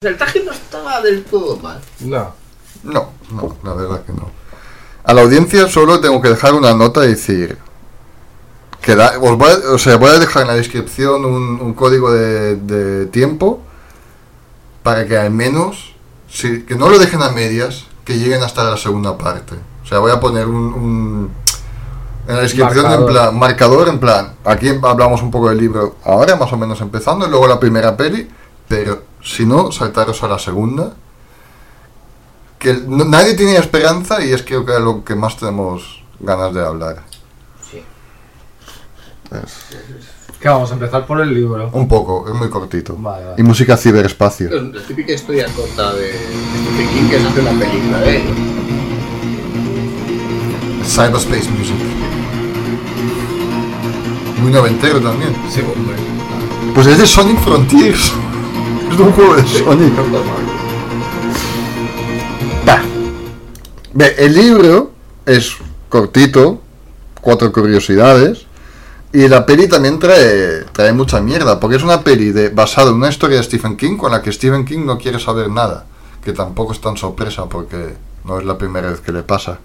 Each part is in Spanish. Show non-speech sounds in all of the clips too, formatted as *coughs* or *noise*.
El traje no estaba del todo mal. No. No, no, la verdad que no. A la audiencia solo tengo que dejar una nota y decir que da- os voy a, o sea, voy a dejar en la descripción un, un código de, de tiempo para que al menos, si, que no lo dejen a medias, que lleguen hasta la segunda parte. O sea, voy a poner un, un- en la descripción Marcador. en plan, marcador en plan, aquí hablamos un poco del libro ahora, más o menos empezando, y luego la primera peli, pero si no, saltaros a la segunda que no- nadie tenía esperanza y es creo que es lo que más tenemos ganas de hablar. Sí. Que vamos a empezar por el libro. un poco, es muy cortito. Vale, vale. Y música ciberespacio. La típica historia corta de Stephen King que se hace una película de. Cyberspace Music. Muy noventero también. Sí, hombre. Pues es de Sonic Frontiers. Es un juego de Sonic. Va. Ve, el libro es cortito, cuatro curiosidades. Y la peli también trae, trae mucha mierda, porque es una peli de, basada en una historia de Stephen King con la que Stephen King no quiere saber nada. Que tampoco es tan sorpresa, porque no es la primera vez que le pasa.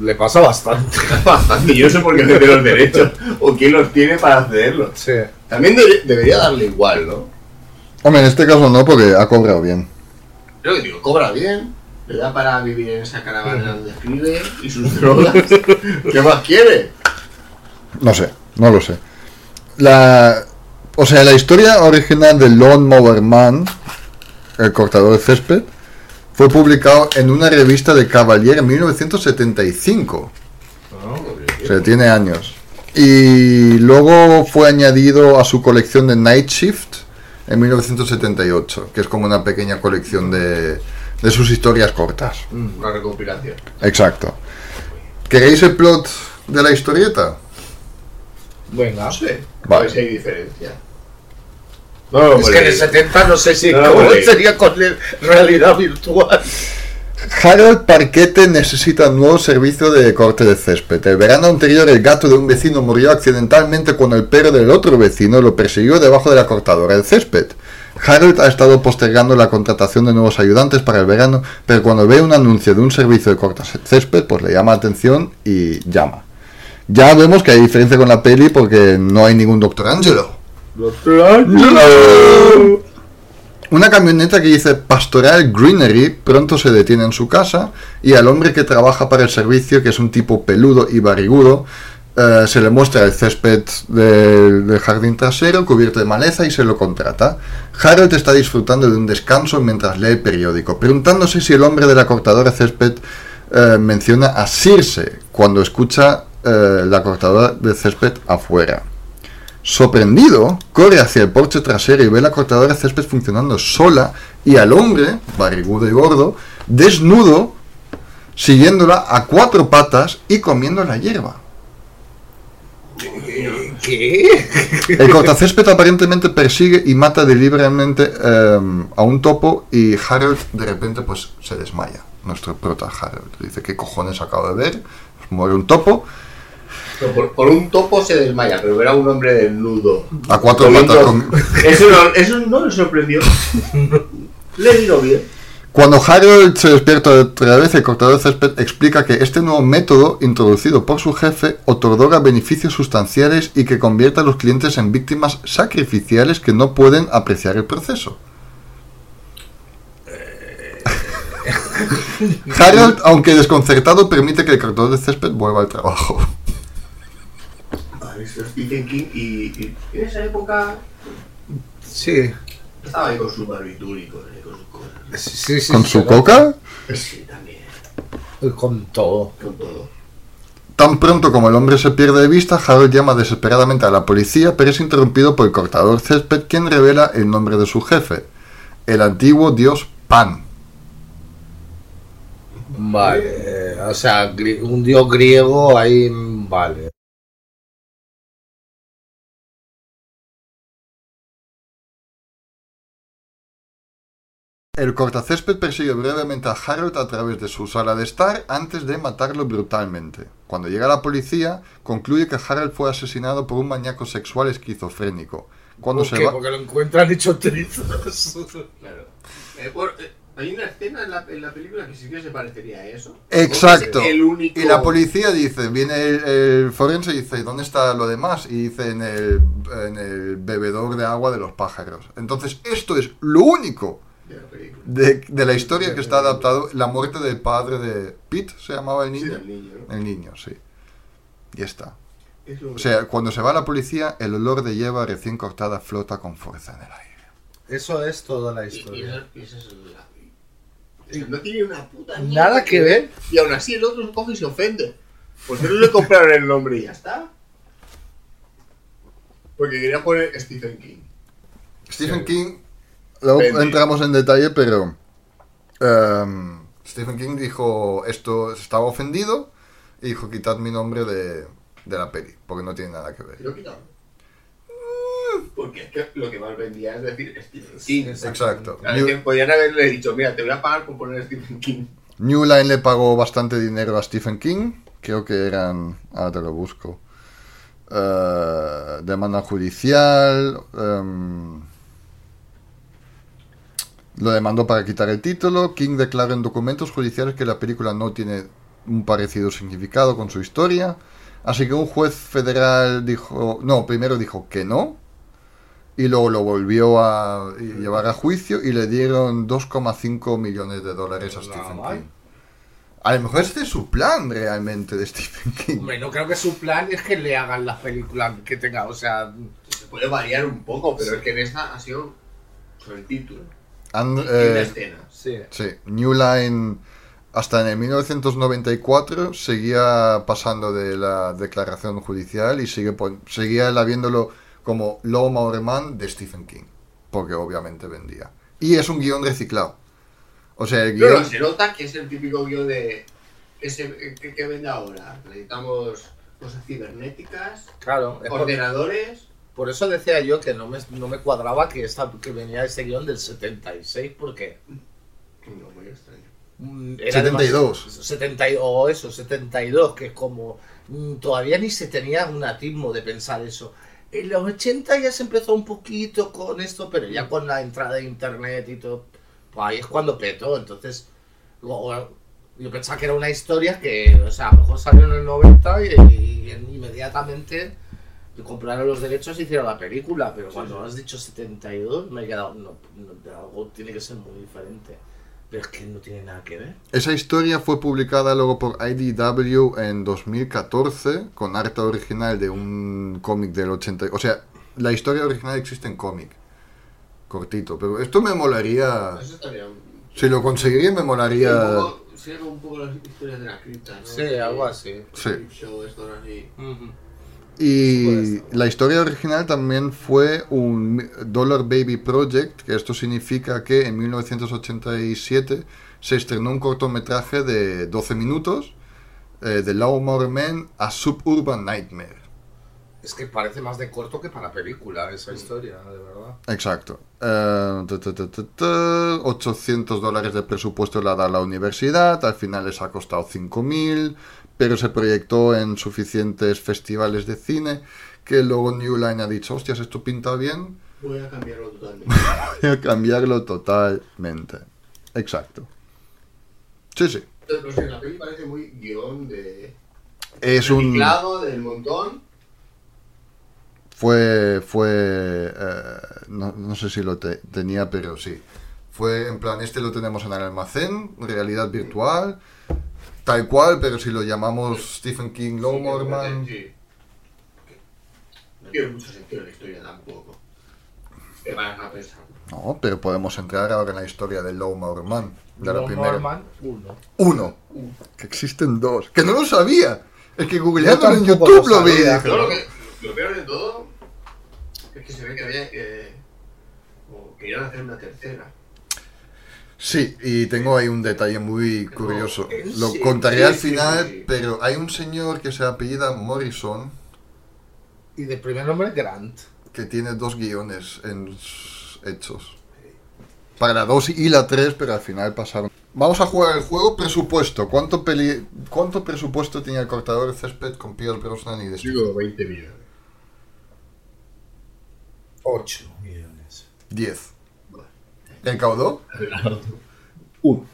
Le pasa bastante. *laughs* Bastante. Yo no sé por qué cede los derechos o quién los tiene para cederlos. Sí. También debe- debería darle igual, ¿no? Hombre, en este caso no, porque ha cobrado bien. Yo que digo, cobra bien, le da para vivir en esa caravana donde escribe y sus *laughs* drogas. ¿Qué más quiere? No sé, no lo sé. La, o sea, la historia original de Lawn Mower Man, el cortador de césped, fue publicado en una revista de Cavalier en 1975. O sea, tiene años. Y luego fue añadido a su colección de Night Shift en 1978, que es como una pequeña colección de, de sus historias cortas. Una recopilación. Exacto. ¿Queréis el plot de la historieta? Venga. No sé. Vale. A ver si hay diferencia. No, Es que en el 70 no sé si No, sería con realidad virtual. Harold Parquete necesita un nuevo servicio de corte de césped. El verano anterior el gato de un vecino murió accidentalmente cuando el perro del otro vecino lo persiguió debajo de la cortadora de césped. Harold ha estado postergando la contratación de nuevos ayudantes para el verano, pero cuando ve un anuncio de un servicio de corte césped, pues le llama la atención y llama. Ya vemos que hay diferencia con la peli porque no hay ningún Doctor Angelo. Una camioneta que dice Pastoral Greenery pronto se detiene en su casa y al hombre que trabaja para el servicio, que es un tipo peludo y barrigudo, eh, se le muestra el césped del, jardín trasero cubierto de maleza y se lo contrata. Harold está disfrutando de un descanso mientras lee el periódico, preguntándose si el hombre de la cortadora césped eh, menciona a Circe cuando escucha eh, la cortadora de césped afuera. Sorprendido, corre hacia el porche trasero y ve la cortadora de césped funcionando sola y al hombre, barrigudo y gordo, desnudo, siguiéndola a cuatro patas y comiendo la hierba. ¿Qué? El cortacésped aparentemente persigue y mata deliberadamente eh, a un topo y Harold de repente pues se desmaya. Nuestro prota Harold dice, ¿qué cojones acabo de ver? Muere un topo Por, por un topo se desmaya, pero ver a un hombre desnudo. a cuatro patas. con- Eso, no, eso no le sorprendió. *laughs* Le vino bien. Cuando Harold se despierta otra vez, el cortador de césped explica que este nuevo método, introducido por su jefe, otorga beneficios sustanciales y que convierte a los clientes en víctimas sacrificiales que no pueden apreciar el proceso. *laughs* Harold, aunque desconcertado, permite que el cortador de césped vuelva al trabajo. Vale, esto es Stephen King y, y en esa época Sí. estaba ahí con su barbitúrico, con sus cosas. Sí, sí, ¿Con sí, su coca? Sí, también, Con todo. con todo. Tan pronto como el hombre se pierde de vista, Harold llama desesperadamente a la policía, pero es interrumpido por el cortador césped, quien revela el nombre de su jefe, el antiguo dios Pan. Vale. O sea, un dios griego ahí. Vale. El cortacésped persigue brevemente a Harold a través de su sala de estar antes de matarlo brutalmente. Cuando llega la policía, concluye que Harold fue asesinado por un maníaco sexual esquizofrénico, cuando ¿Por se qué? va... Porque lo encuentran hecho trizos. *laughs* Claro. Eh, por- eh, hay una escena en la, en la película que sí que se parecería a eso. Exacto. Es el único. Y la policía dice, viene el, el forense y dice, ¿dónde está lo demás? Y dice, en el, en el bebedor de agua de los pájaros. Entonces, esto es lo único de de, la historia que está adaptado, la muerte del padre de Pete, se llamaba el Sí, niño. del niño, ¿no? El niño, sí. Y está. O sea, cuando se va la policía, el olor de hierba recién cortada flota con fuerza en el aire. Eso es toda la y, y historia. esa es la. eso no tiene una puta mierda Nada que ver. Y aún así el otro se coge y se ofende. ¿Por qué no le compraron el nombre y ya está? Porque quería poner Stephen King. Stephen King, luego entramos en detalle, pero em, Stephen King dijo esto, estaba ofendido y dijo quitad mi nombre de, de la peli, porque no tiene nada que ¿Y ver. lo quitaron? Porque es que lo que más vendía es decir Stephen King. Exacto. New, que podían haberle dicho, mira, te voy a pagar por poner Stephen King. New Line le pagó bastante dinero a Stephen King, creo que eran, ahora te lo busco, eh, demanda judicial, em, lo demandó para quitar el título, King declaró en documentos judiciales que la película no tiene un parecido significado con su historia, así que un juez federal dijo, no, primero dijo que no, y luego lo volvió a llevar a juicio y le dieron 2,5 millones de dólares a Stephen. King. A lo mejor este es su plan realmente de Stephen King. Hombre, no creo que su plan es que le hagan las películas que tenga, o sea, Se puede variar un poco, pero es que en esta ha sido sobre el título. Han, eh, escena. sí. sí, New Line hasta en el 1994 seguía pasando de la declaración judicial y sigue seguía él habiéndolo como Law Man de Stephen King, porque obviamente vendía. Y es un guion reciclado. O sea, el Pero guion... se nota que es el típico guion de. Ese, que, que vende ahora. Necesitamos cosas cibernéticas, Claro, ordenadores. Por eso decía yo que no me, no me cuadraba que, esta, que venía ese guion del 76, porque No, muy extraño. mm, era 72. demasiado- 70 y- o eso, 72, que es como mm, todavía ni se tenía un atismo de pensar eso. En los 80 ya se empezó un poquito con esto, pero ya con la entrada de internet y todo, pues ahí es cuando petó. Entonces, luego, yo pensaba que era una historia que, o sea, a lo mejor salió en el 90 y, y inmediatamente compraron los derechos y hicieron la película, pero cuando has dicho 72 me he quedado, no, no, algo tiene que ser muy diferente. Pero es que no tiene nada que ver. Esa historia fue publicada luego por IDW en 2014 con arte original de un cómic del 80. O sea, la historia original existe en cómic. Cortito. Pero esto me molaría. Eso estaría. Si lo conseguiría, me Un molaría. poco, sería como un poco las historias de la cripta, ¿no? Sí, algo así. Sí. Show, esto así. Y la historia original también fue un Dollar Baby Project, que esto significa que en 1987 se estrenó un cortometraje de 12 minutos eh, de Lawnmower Man a Suburban Nightmare. Es que parece más de corto que para película esa historia, de verdad. Exacto. Eh, ta, ta, ta, ta, ta, 800 dólares de presupuesto le ha dado la universidad, al final les ha costado 5.000, pero se proyectó en suficientes festivales de cine que luego New Line ha dicho, hostias, esto pinta bien, Voy a cambiarlo totalmente. *laughs* voy a cambiarlo totalmente. Exacto. Sí, sí. Entonces, no sé, la peli parece muy guion de. Es un... del montón. Fue, fue, eh, no, no sé si lo te- tenía, pero sí. Fue en plan, este lo tenemos en el almacén, realidad virtual, tal cual, pero si lo llamamos Stephen King Sí, Lowmorman, sí. No tiene mucho sentido la historia tampoco. Te vas a pensar. no, pero podemos entrar ahora en la historia de Lowmorman, de la Lo primera. Norman, uno. Uno, que existen dos, que no lo sabía, es que googleando en YouTube lo lo vi. lo, que, lo peor de todo es que se ve que había. Eh, como querían hacer una tercera. Sí, y tengo ahí un detalle muy curioso. ¿en Lo contaré al final, pero hay un señor que se apellida Morrison Y de primer nombre Grant. que tiene dos guiones en hechos. Para la 2 y la 3, pero al final pasaron. Vamos a jugar el juego presupuesto. ¿Cuánto, peli ¿Cuánto presupuesto tenía el cortador de césped con Pierce Brosnan y de Stephen? 20 millones. 8 millones. 10. ¿Recaudó? Uno.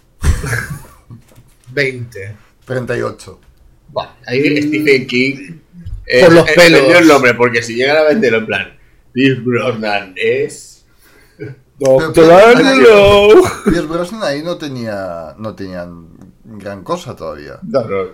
20. 38. Vale, ahí Stephen King. eh, Por los eh, pelos. el nombre, porque si llegan a venderlo en plan. Pierce Brosnan es. Doctor Angelo. Pierce Brosnan ahí no tenía, no tenían gran cosa todavía. No, no, no.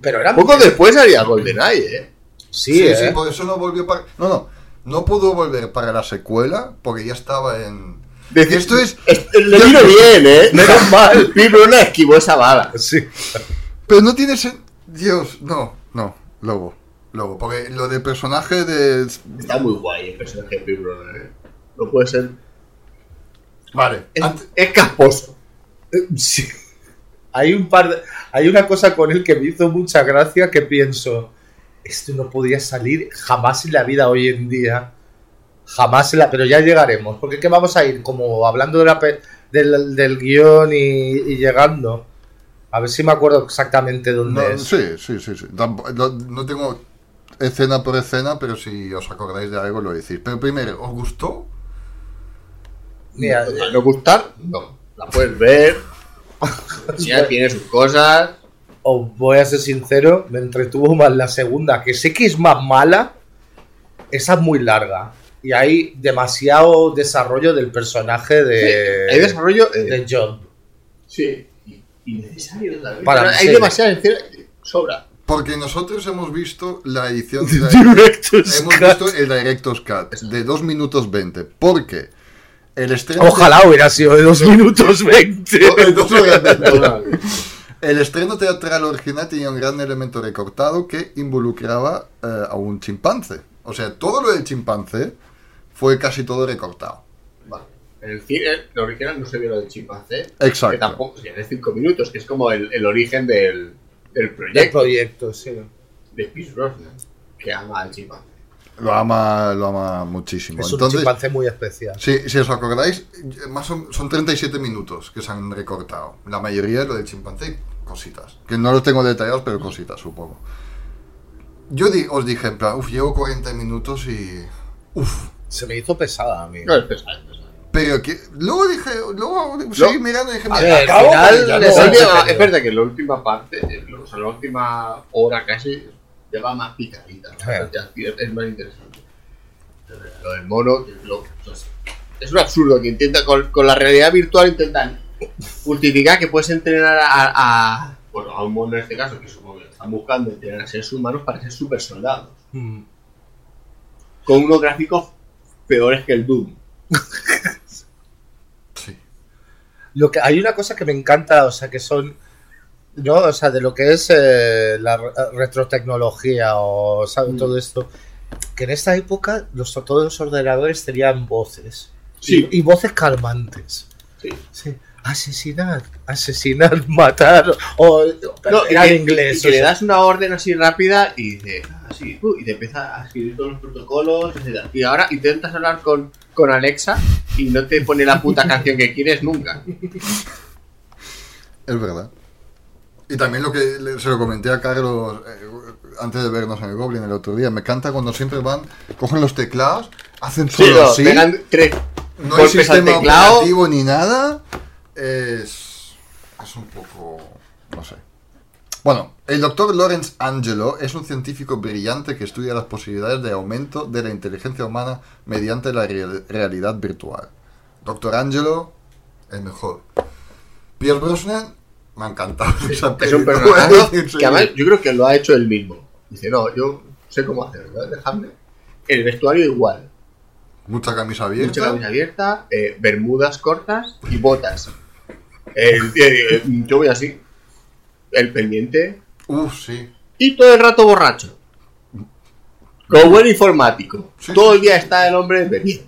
Pero era Poco después haría GoldenEye, ¿eh? Sí, ¿eh? por eso no volvió para... No, no, no pudo volver para la secuela porque ya estaba en... Decir- Esto es... Le vino bien, ¿eh? Menos mal. *laughs* Brosnan esquivó esa bala. Sí. Pero no tiene sen- Dios, no, no, Lobo. Lobo, porque lo de personaje de... Está muy guay el personaje de Pierce Brosnan, ¿eh? No puede ser. Vale, Es, ante- es casposo. *laughs* Sí. Hay un par de- Hay una cosa con él que me hizo mucha gracia que pienso. Esto no podría salir jamás en la vida hoy en día. Jamás la. Pero ya llegaremos. Porque que vamos a ir como hablando de la pe- del, del guion y, y llegando. A ver si me acuerdo exactamente dónde no, es. sí, sí, sí, sí. No, no tengo escena por escena, pero si os acordáis de algo lo decís. Pero primero, ¿os gustó? Mira, ¿No no gustar? No. La puedes ver. *laughs* Ya tiene sus cosas. os voy a ser sincero, me entretuvo más la segunda, que sé que es más mala, esa es muy larga. Y hay demasiado desarrollo del personaje de, Hay desarrollo. eh, de John. Sí. Innecesario también. Para Pero mí hay escena. Sobra. Porque nosotros hemos visto la edición... *laughs* de la- hemos visto el Director's Cut de 2 minutos 20. Porque el estreno... Ojalá hubiera sido de 2 minutos 20. *laughs* de dos horas de- El estreno teatral original tenía un gran elemento recortado que involucraba eh, a un chimpancé. O sea, todo lo del chimpancé fue casi todo recortado. Vale. En el cine, el original no se vio lo del chimpancé. Exacto. Que tampoco, si de 5 minutos, que es como el, el origen del, del Del proyecto proyecto, sí. de Pierce Brosnan, que ama al chimpancé. Lo ama, lo ama muchísimo. Es un Entonces, chimpancé muy especial. si, si os acordáis, más o- son 37 minutos que se han recortado. La mayoría de lo del chimpancé, cositas. Que no los tengo detallados, pero cositas, supongo. Yo di- os dije, en plan, uff, llevo 40 minutos y... Uff. Se me hizo pesada a mí. No, es pesado, es pesado. Pero que... Luego dije, luego seguí mirando y dije, A ver, al final ya no. Última- es verdad que la última parte, eh, o sea, la última hora casi, lleva más picadita. ¿no? Ya es más interesante. Lo del mono, es un absurdo que intenta, con, con la realidad virtual intentan justificar que puedes entrenar a, a- bueno, a un mono en este caso, que supongo que están buscando entrenar a seres humanos para ser super soldados. Mm. Con unos gráficos peores que el Doom. *laughs* Sí. Lo que, hay una cosa que me encanta, o sea, que son. ¿no? O sea, de lo que es eh, la re- retrotecnología o ¿sabes? Mm. todo esto. Que en esta época los, todos los ordenadores tenían voces. Sí. Y, y voces calmantes. Sí. Sí. Asesinar, asesinar, *laughs* matar. O, No, era en inglés. y que o le das una orden así rápida y dice, así, y te empieza a escribir todos los protocolos, etc. Y ahora intentas hablar con, con Alexa y no te pone la puta *laughs* canción que quieres nunca. Es verdad. Y también lo que se lo comenté a Carlos eh, antes de vernos en el Goblin el otro día. Me encanta cuando siempre van, cogen los teclados, hacen Sí, solo no, así. tres No hay sistema teclado. operativo ni nada. Es, es un poco... no sé. Bueno, el doctor Lawrence Angelo es un científico brillante que estudia las posibilidades de aumento de la inteligencia humana mediante la real- realidad virtual. Doctor Angelo, el mejor. Pierce Brosnan, me ha encantado esa Es un personaje *laughs* que además yo creo que lo ha hecho él mismo. Dice, no, yo sé cómo hacerlo, ¿eh? dejadme. El vestuario igual. Mucha camisa Mucha abierta. camisa abierta, eh, bermudas cortas y botas. Eh, yo voy así. El pendiente. Uf, sí. Y todo el rato borracho. Como buen informático. Sí, todo sí, el día está el hombre bebiendo.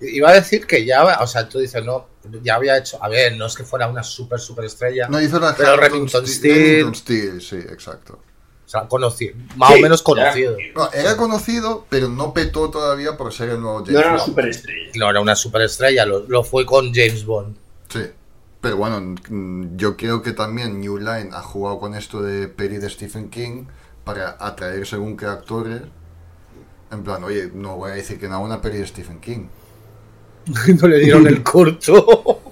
Iba a decir que ya, o sea, tú dices, no, ya había hecho, a ver, no es que fuera una super, super estrella, No hizo la Pero Remington Ste- Steele- Remington Steele, sí, exacto. o sea, conocido, más Sí, o menos conocido. No, era conocido, pero no petó todavía por ser el nuevo James No era una Bond. superestrella. No era una superestrella, lo, lo fue con James Bond. Sí. Pero bueno, yo creo que también New Line ha jugado con esto de peli de Stephen King para atraer según qué actores En plan, oye, no voy a decir que no a una peli de Stephen King. *laughs* no le dieron el *laughs* corto.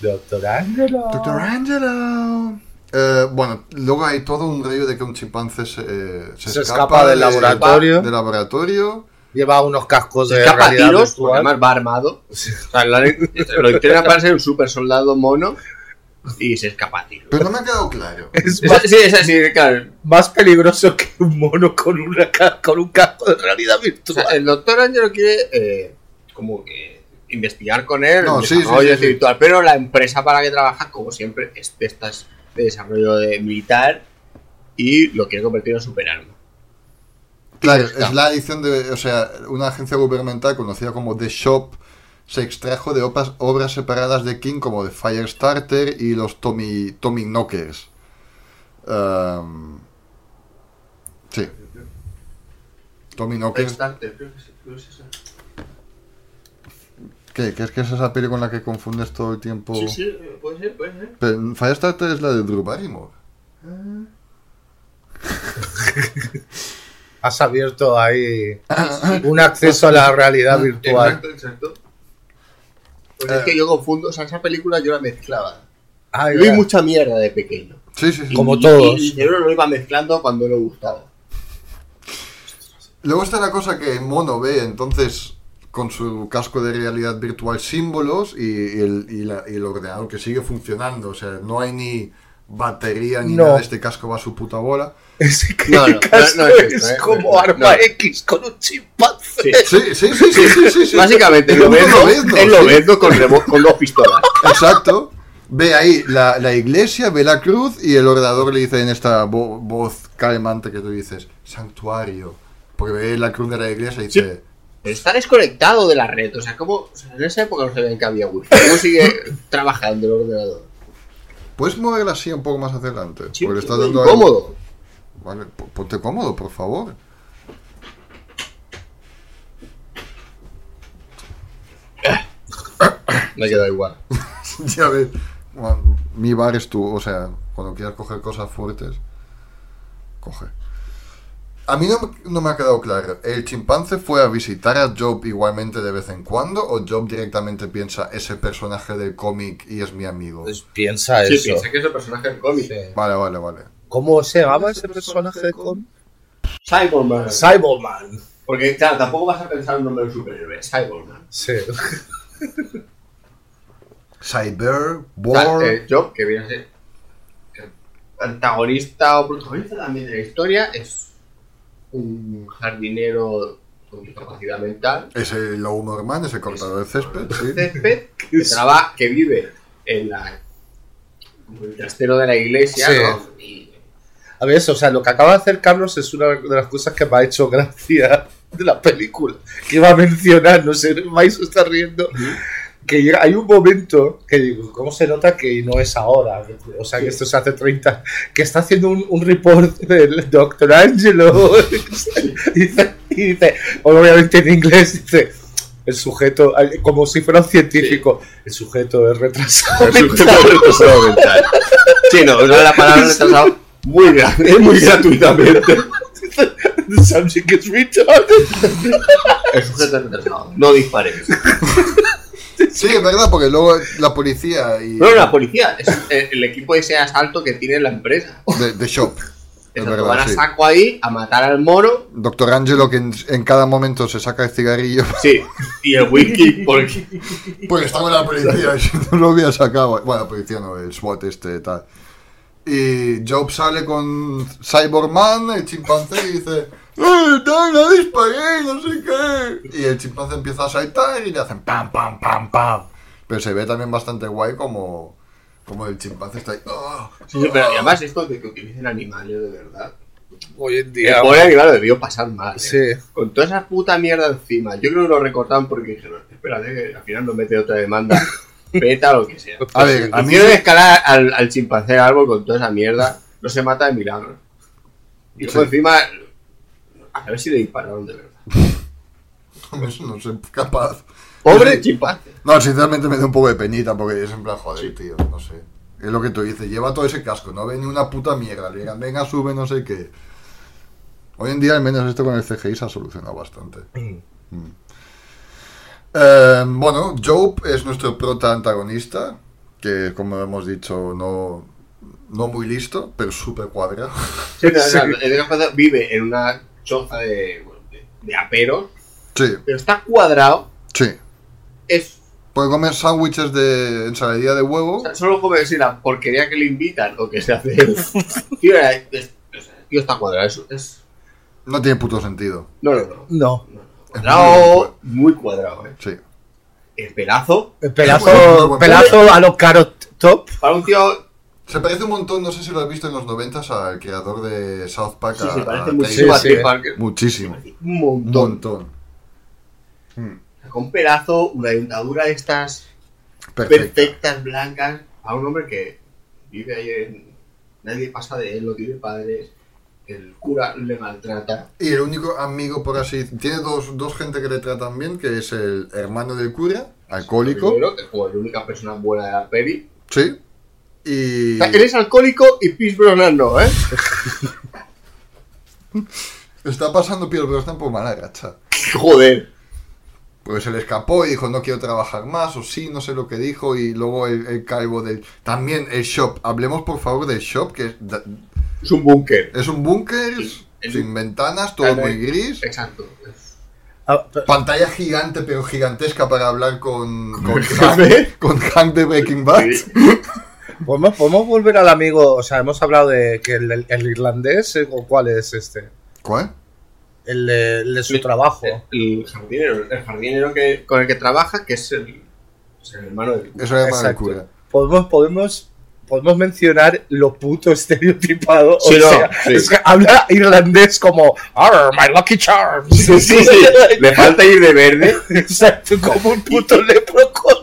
Doctor Angelo. Doctor Angelo. Eh, bueno, luego hay todo un rollo de que un chimpancé se, eh, Se escapa del laboratorio. del laboratorio. Lleva unos cascos de escapa realidad tiros, virtual. además va armado. O sea, lo, lo entrena para ser un super soldado mono y se escapa a tiros. Pero no me ha quedado claro. Es más, así, es así, claro. más peligroso que un mono con, una, con un casco de realidad O sea, virtual. el doctor Angelo quiere eh, como que investigar con él, No, el sí, sí, desarrollo sí, sí. espiritual, pero la empresa para la que trabaja, como siempre, es de estas de desarrollo de militar y lo quiere convertir en superarma. Claro, es la edición de. O sea, una agencia gubernamental conocida como The Shop se extrajo de obras, obras separadas de King como The Firestarter y los Tommy, Tommy Knockers. Sí. Tommy Knockers. Kickstarter, creo que sí, creo que es esa. ¿Qué? ¿Qué es que es esa peli con la que confundes todo el tiempo? Sí, sí, puede ser, puede ser. Pero Firestarter es la de Drew Barrymore. *laughs* Has abierto ahí *coughs* un acceso a la realidad virtual. Exacto, exacto. Pues es que yo confundo, o sea, esa película yo la mezclaba. Ay, Yo vi mucha mierda de pequeño. Sí, sí, sí. Como Y- todos. Y el cerebro lo iba mezclando cuando le gustaba. Luego está la cosa que Mono ve entonces con su casco de realidad virtual símbolos y, y el, y la- y el ordenador que sigue funcionando. O sea, no hay ni batería ni No. nada. Este casco va a su puta bola. Ese que No, no, casco no, no es ¿eh? como No. arma X con un chimpancé. Sí. Sí, sí, sí, sí, sí, sí, sí. Básicamente, lo vendo, lobezno, es lo vendo con, remo- con dos pistolas. Exacto. Ve ahí la, la iglesia, ve la cruz y el ordenador le dice en esta vo- voz calmante que tú dices, santuario. Porque ve la cruz de la iglesia y dice, Está desconectado de la red. O sea, ¿cómo, o sea, en esa época no sabían que había wifi. ¿Cómo sigue trabajando el ordenador? ¿Puedes moverla así un poco más hacia adelante? Sí, Porque estás ahí- incómodo. Vale, ponte cómodo, por favor. *coughs* Me ha quedado igual. *laughs* ya ves. Bueno, mi bar es tú, o sea, cuando quieras coger cosas fuertes, coge. A mí no, no me ha quedado claro. ¿El chimpancé fue a visitar a Job igualmente de vez en cuando? ¿O Job directamente piensa ese personaje del cómic y es mi amigo? Pues piensa Sí, eso. piensa que es el personaje del cómic. Sí. Vale, vale, vale. ¿Cómo se llamaba ese personaje de cómic? Cyborgman. Cyborgman. Porque, claro, tampoco vas a pensar en un nombre de superhéroe. Cyborgman. Sí. *laughs* Cyber, War. eh, Job, que viene a ser el antagonista o protagonista también de la historia, es un jardinero con discapacidad mental, Ese Low Norman, ese cortador de césped, sí. césped, *laughs* que, traba- que vive en la el trastero de la iglesia, Sí. ¿no? Y A ver, eso, o sea, lo que acaba de hacer Carlos es una de las cosas que me ha hecho gracia de la película. Que iba a mencionar, no sé, vais a estar riendo. Que llega- hay un momento que digo, ¿cómo se nota que no es ahora? O sea, que esto se hace 30. Que está haciendo un, un report del Dr. Angelo. y *laughs* dice, y dice, obviamente en inglés, dice. El sujeto, como si fuera un científico, el sujeto es retrasado. es un retrasado mental. Sí, no, usa la palabra *laughs* retrasado muy grande, muy gratuitamente. *laughs* The subject is retarded. El sujeto es retrasado. No dispares. Sí, es verdad, porque luego la policía y. No, la policía es eh, el equipo de ese asalto que tiene la empresa. De, de Shop. Es Exacto, van verdad, a sí. saco ahí a matar al mono. Doctor Angelo que en, en cada momento se saca el cigarrillo. Sí, y el whisky, porque. Pues estaba la policía, *laughs* si no lo hubiera sacado. Bueno, la policía no, el SWAT este tal. Y Job sale con Cyborgman, el chimpancé, y dice: ¡Eh, no, no disparé, no sé qué! Y el chimpancé empieza a saltar y le hacen pam, pam, pam, pam. Pero se ve también bastante guay como, como el chimpancé está ahí. "Oh, Sí, pero además esto de que utilicen animales de verdad. Hoy en El día. pobre animal lo debió pasar mal. ¿eh? Sí. Con toda esa puta mierda encima. Yo creo que lo recortaron porque dijeron: espérate, que al final nos mete otra demanda. *laughs* Peta o lo que sea. A ver, a mí. Hicieron escalar al, al chimpancé al árbol con toda esa mierda. No se mata de milagro. Y luego Sí. encima. A ver si le dispararon de verdad. *laughs* No soy capaz. Pobre chimpancé. No, sinceramente me da un poco de penita porque es en plan, joder, tío, no sé. Es lo que tú dices, lleva todo ese casco, no ve ni una puta mierda. Le digan, venga, sube, no sé qué. Hoy en día, al menos esto con el CGI se ha solucionado bastante. Mm. Eh, bueno, Job es nuestro prota antagonista, que como hemos dicho, no, no muy listo, pero súper cuadrado. Sí, o sea, *laughs* el desgraciado vive en una choza de, de, de aperos, Sí, pero está cuadrado. sí. Es, Puede comer sándwiches de ensaladilla de huevo. o sea, solo come decir la porquería que le invitan o que se hace. *laughs* tío, era- es- es- tío, está cuadrado. Es, es- No tiene puto sentido. no, no, no. No. Cuadrado, muy cuadrado, eh. Sí. El pelazo. El pelazo, pelazo a los carrot top. Para un tío. Se parece un montón, no sé si lo has visto en los 90 al creador de South Park. Sí, a- se parece muchísimo a sí, eh. Parker. Muchísimo. Un Un montón. montón. Mm, Con pelazo, una dentadura de estas Perfecto. perfectas, blancas. A un hombre que vive ahí en. Nadie pasa de él, no tiene padres. El cura le maltrata. Y el único amigo, por así Tiene dos, dos gente que le tratan bien, que es el hermano del cura, alcohólico. Primero, que es como la única persona buena de la peli. Sí. Y. O sea, él es alcohólico y Pierce Brosnan no, ¿eh? *laughs* Está pasando Pierre Brosnan por mala racha. Joder. Pues se le escapó y dijo no quiero trabajar más, o sí, no sé lo que dijo, y luego el, el calvo del... También el shop, hablemos por favor del shop, que es, da- Es un búnker. es un búnker Sí, el- sin ventanas, todo Claro, muy gris, Exacto. Ah, pero- pantalla gigante pero gigantesca para hablar con, con, *laughs* Hank, con Hank de Breaking Bad. Sí. *laughs* ¿Podemos, podemos volver al amigo, o sea, hemos hablado de que el, el- el irlandés, eh, ¿o cuál es este? ¿Cuál? El de, el de su trabajo. El jardinero, el jardinero que, con el que trabaja, que es el, es el hermano del cura. El cura. Podemos, podemos, podemos mencionar lo puto estereotipado. Sí, o no, sea, sí. es que habla irlandés como Arr, my lucky charms. Sí, sí, sí. Le falta ir de verde. *laughs* Exacto, como un puto lepro con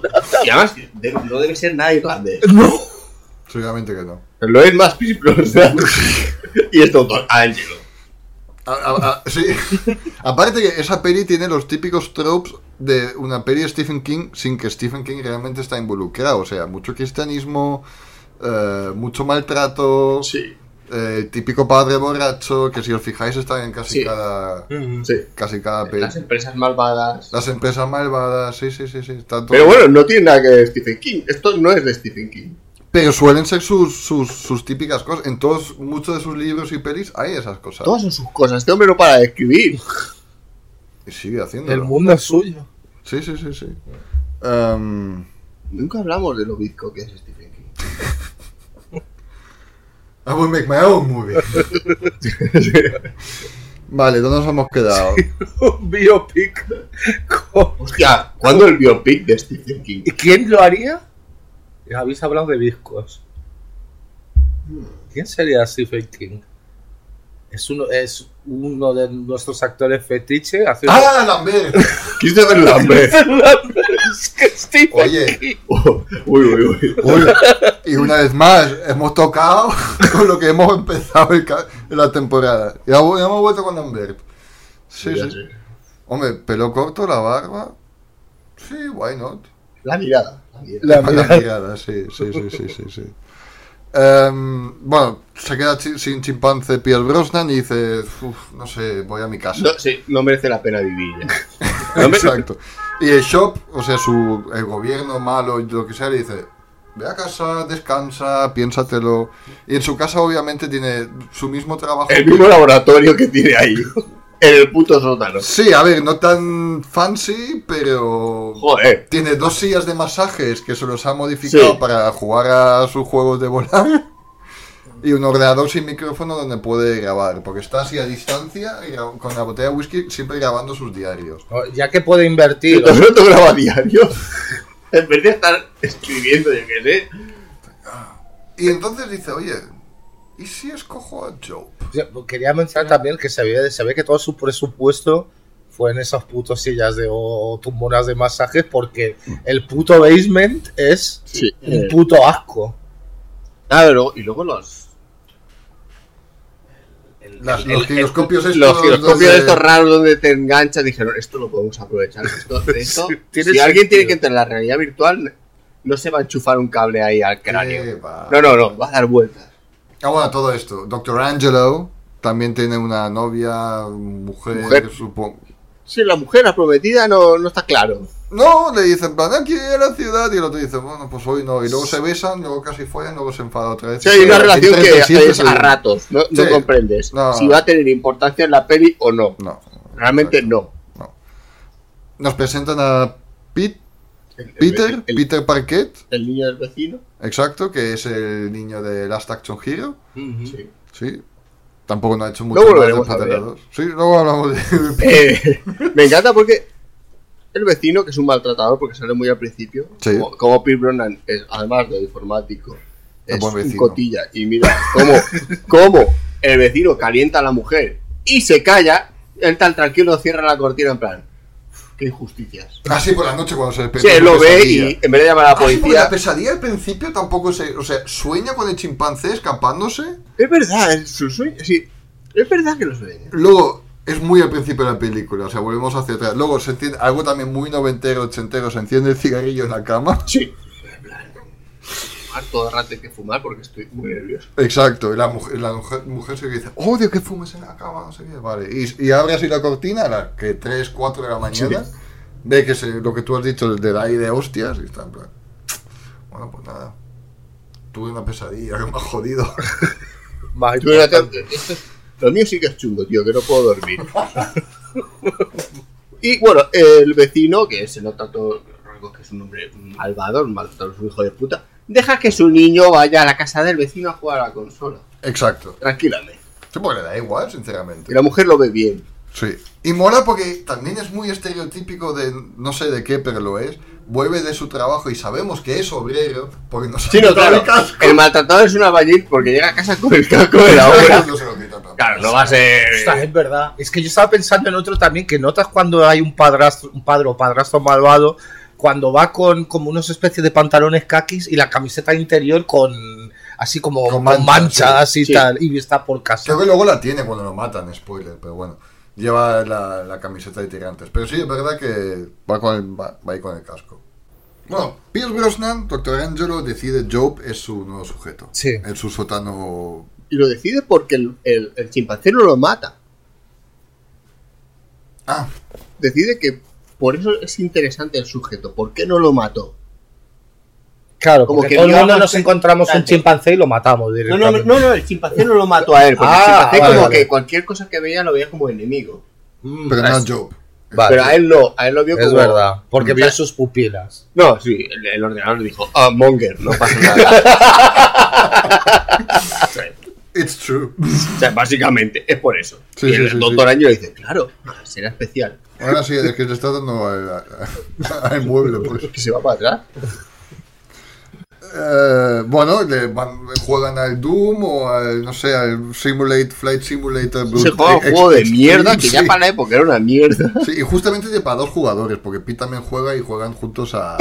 Y además, de- no debe ser nada irlandés. No. Seguramente que no. Lo es más Brosnan. y es doctor Angelo. A- a- a- sí. *laughs* Aparte que esa peli tiene los típicos tropes de una peli de Stephen King sin que Stephen King realmente está involucrado. O sea, mucho cristianismo, eh, mucho maltrato, Sí. eh, el típico padre borracho, que si os fijáis está en casi Sí. cada Sí. casi cada peli. Las empresas malvadas. Las empresas malvadas, sí, sí, sí, sí. está todo- Pero bueno, no tiene nada que ver de Stephen King. Esto no es de Stephen King. Pero suelen ser sus, sus, sus típicas cosas. En todos, muchos de sus libros y pelis hay esas cosas. Todas son sus cosas. Este hombre no para de escribir. Y sigue haciéndolo. El mundo es suyo. Sí, sí, sí, sí. Em, Nunca hablamos de lo bizco que es Stephen King. I will make my own movie. *laughs* vale, ¿dónde nos hemos quedado? *laughs* Un biopic. con- Hostia, ¿cuándo el biopic de Stephen King? ¿Y quién lo haría? Habéis hablado de discos. ¿Quién sería Stephen King? Es uno, es uno de nuestros actores fetiche. ¡Ah, Lambert! *laughs* Lambert. es que Stephen Oye. King. *laughs* uy, uy, uy. Uy, y una vez más, hemos tocado *laughs* con lo que hemos empezado el la temporada. Ya, hemos vuelto con Lambert. Sí, sí. Hombre, pelo corto, la barba. Sí, why not? La mirada. La mirada. La sí, sí, sí, sí, sí. sí. Em, bueno, se queda chi- sin chimpancé Pierre Brosnan y dice, "Uf, no sé, voy a mi casa. No, sí, no merece la pena vivir ya. Exacto. Y el shop, o sea, su, el gobierno malo y lo que sea, le dice, ve a casa, descansa, piénsatelo. Y en su casa obviamente tiene su mismo trabajo. El mismo laboratorio que tiene ahí. En el puto sótano. Sí, a ver, no tan fancy, pero... Joder. Tiene dos sillas de masajes que se los ha modificado Sí. para jugar a sus juegos de volar. Y un ordenador sin micrófono donde puede grabar. Porque está así a distancia y con la botella de whisky siempre grabando sus diarios. Ya que puede invertir. Entonces no te graba diario. *laughs* En vez de estar escribiendo, yo qué sé. Y entonces dice, oye, ¿y si escojo a sea, Quería mencionar también que se ve, se ve que todo su presupuesto fue en esas putas sillas de o tumbonas de masajes porque el puto basement es Sí. un puto asco. Ah, pero- y luego los. el- Las- el- los giroscopios el- estos los giroscopios donde- estos raros donde te enganchan dijeron esto lo podemos aprovechar esto, *laughs* Sí, si alguien tiene que entrar en la realidad virtual no se va a enchufar un cable ahí al cráneo no no no va a dar vueltas Ah, bueno, todo esto. Dr. Angelo, también tiene una novia, mujer, Mujer. supongo. Sí, la mujer, la prometida, no, no está claro. No, le dicen, en plan, aquí en la ciudad, y el otro dice, bueno, pues hoy no. Y luego se besan, luego casi follan, luego se enfada otra vez. Sí, hay una relación que es a ratos, no, no comprendes No. si va a tener importancia en la peli o no. No. Realmente exacto. no. Nos presentan a Pete, El- Peter, el, Peter Parquet, el niño del vecino. exacto, que es el niño de Last Action Hero. Sí. Sí. Tampoco no ha hecho mucho Luego lo más de veremos a Patera ver. 2. Sí, luego hablamos de... *laughs* Eh, me encanta porque el vecino, que es un maltratador, porque sale muy al principio, Sí. como, como Pete Bronan, es, además de informático, Es buen un cotilla. Y mira cómo, *laughs* cómo el vecino calienta a la mujer y se calla, él tan tranquilo cierra la cortina en plan, qué injusticias. Ah, sí, por la noche cuando se Sí, despierta. él su lo ve y en vez de llamar a la sí, policía... la pesadilla al principio tampoco se... O sea, sueña con el chimpancé escapándose. Es verdad, es su sueño, sí, es verdad que lo sueña. Luego, es muy al principio de la película. O sea, volvemos hacia atrás. Luego se entiende... Algo también muy noventero, ochentero. Se enciende el cigarrillo en la cama. Sí. Fumar todo el rato hay que fumar porque estoy muy nervioso. Exacto. Y la mujer, la mujer, mujer se dice... Odio que fumes en la cama, no sé qué. Vale. Y, y abre así la cortina a las que 3, 4 de la mañana. Ve que se, lo que tú has dicho de ahí de hostias. Y está en plan... Bueno, pues nada. Tuve una pesadilla que me ha jodido. *laughs* Más esto es- lo mío sí que es chungo, tío, que no puedo dormir. *laughs* y bueno, el vecino, que se nota todo que es un hombre malvado, un malvado, es un hijo de puta, deja que su niño vaya a la casa del vecino a jugar a la consola. Exacto. Tranquilamente. Sí, porque le da igual, sinceramente. Y la mujer lo ve bien. Sí. Y mola porque también es muy estereotípico de, no sé de qué, pero lo es. Vuelve de su trabajo y sabemos que es obrero porque no se Sí, ha no, claro. el casco. El maltratador es un albañil porque llega a casa con el casco de la obra. No se lo quita, Claro, no va a ser. Ostras, es verdad. Es que yo estaba pensando en otro también, que notas cuando hay un padrastro, un padre o padrastro malvado, cuando va con como unos especies de pantalones kakis y la camiseta interior con así como Con con manchas, sí, y sí. tal, y está por casa. Creo que luego la tiene cuando lo matan, spoiler, pero bueno. Lleva la, la camiseta de tirantes. Pero sí, es verdad que va, con el, va, va ahí con el casco. Bueno, Pierce Brosnan, Dr. Angelo, decide Job es su nuevo sujeto. Sí. Es su sótano. Y lo decide porque el, el, el chimpancé no lo mata. Ah, Decide que por eso es interesante el sujeto. ¿Por qué no lo mató? Claro, Como que todo el mundo nos encontramos un chimpancé y lo matamos No, no, no, no, el chimpancé no lo mató a él. Porque Ah, el chimpancé vale, como vale. que cualquier cosa que veía lo veía como enemigo. Mm, pero no es- vale. Pero a él no, a él lo vio Es como... verdad, porque vio sus pupilas. No, sí, el, el ordenador le dijo, ah, Monger, no pasa nada. *laughs* *laughs* It's true. o sea, básicamente, es por eso. Sí, y el sí, doctor sí. Año le dice, claro, será especial. Ahora sí, es que le está dando al, a- mueble. Pues. *laughs* Que se va para atrás. Eh, bueno, le van- juegan al Doom o al, no sé, al Simulate, Flight Simulator. Se Brut- juega un juego de mierda que ya para la época era una mierda. Sí, y justamente de para dos jugadores, porque Pete también juega y juegan juntos a,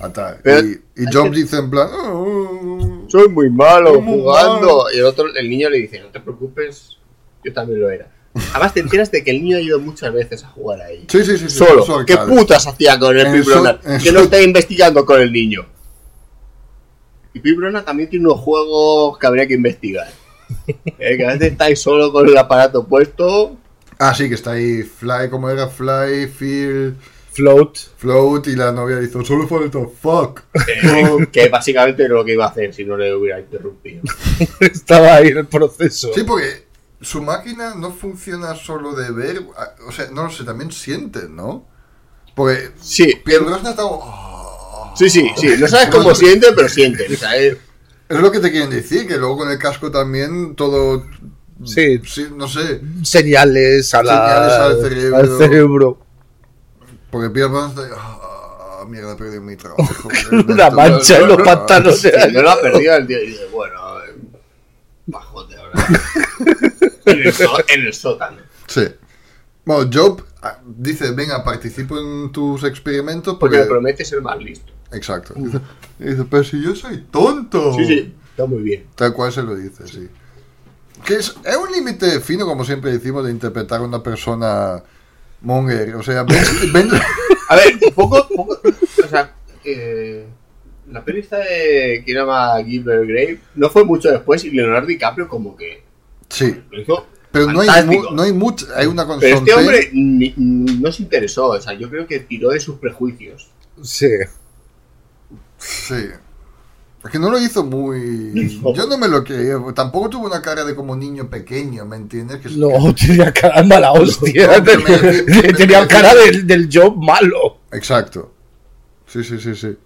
a tal. Pero- y, y Job dice en plan... "Oh, Soy muy malo Soy muy jugando. malo. Y el otro, el niño le dice, no te preocupes, yo también lo era. Además te enteras de que el niño ha ido muchas veces a jugar ahí. Sí, sí, sí. sí, Solo. ¿Qué putas hacía con el en Que no está investigando con el niño. Y Pip Bronan también tiene unos juegos que habría que investigar. *laughs* Eh, que a veces estáis solo con el aparato puesto. Ah, sí, que está ahí Fly, como era? Fly, Feel, Float. Float y la novia dice, solo falta fuck. eh, *laughs* que básicamente era lo que iba a hacer si no le hubiera interrumpido. *laughs* Estaba ahí en el proceso. Sí, porque su máquina no funciona solo de ver, o sea, no lo sé, también siente, ¿no? Porque Sí, Pierre Brosnan está... "Oh". sí, sí, sí. No sabes *laughs* cómo siente, pero siente. O sea, es- Es lo que te quieren decir, que luego con el casco también todo... Sí. Sí, no sé, Señales, a la- Señales al cerebro. al cerebro. Porque Pierre Brosnan está... Ah, mierda, he perdido mi trabajo. Una mancha en los pantalones. Sí, lo ha perdido el tío. Y dice, bueno, eh, bajote ahora. en, el só- en el sótano. Sí. Bueno, Job ah, dice, venga, participo en tus experimentos Porque porque... promete ser más listo. Exacto. Dice, dice, pero si yo soy tonto. Sí, sí, está muy bien. Tal cual se lo dice, sí. Que es, es un límite fino, como siempre decimos, de interpretar a una persona monger. O sea, ven, ven- *laughs* A ver, un poco, poco o sea, eh, la peli esta de Kinama Gilbert Grave no fue mucho después y Leonardo DiCaprio como que Sí, lo hizo Pero no hay, mu- no hay mucho, hay una con Pero este hombre ni- no se interesó, o sea, yo creo que tiró de sus prejuicios. Sí. Sí. Es que no lo hizo muy... Yo no me lo creía. Tampoco tuvo una cara de como niño pequeño, ¿me entiendes? Que No, *laughs* tenía cara de mala hostia. No, me *laughs* tenía cara del, del job malo. Exacto. Sí, sí, sí, sí.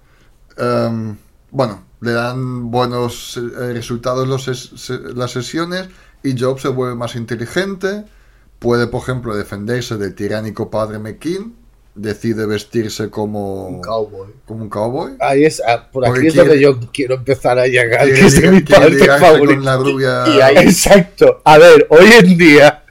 Em, bueno, le dan buenos eh, resultados los ses- se- las sesiones y Job se vuelve más inteligente. Puede, por ejemplo, defenderse del tiránico padre McKean. Decide vestirse como Un cowboy. como un cowboy. Ahí es, ah, por Porque aquí es quiere- donde yo quiero empezar a llegar, Quiere que es mi parte favorita. con la rubia. Y ahí- Exacto. A ver, hoy en día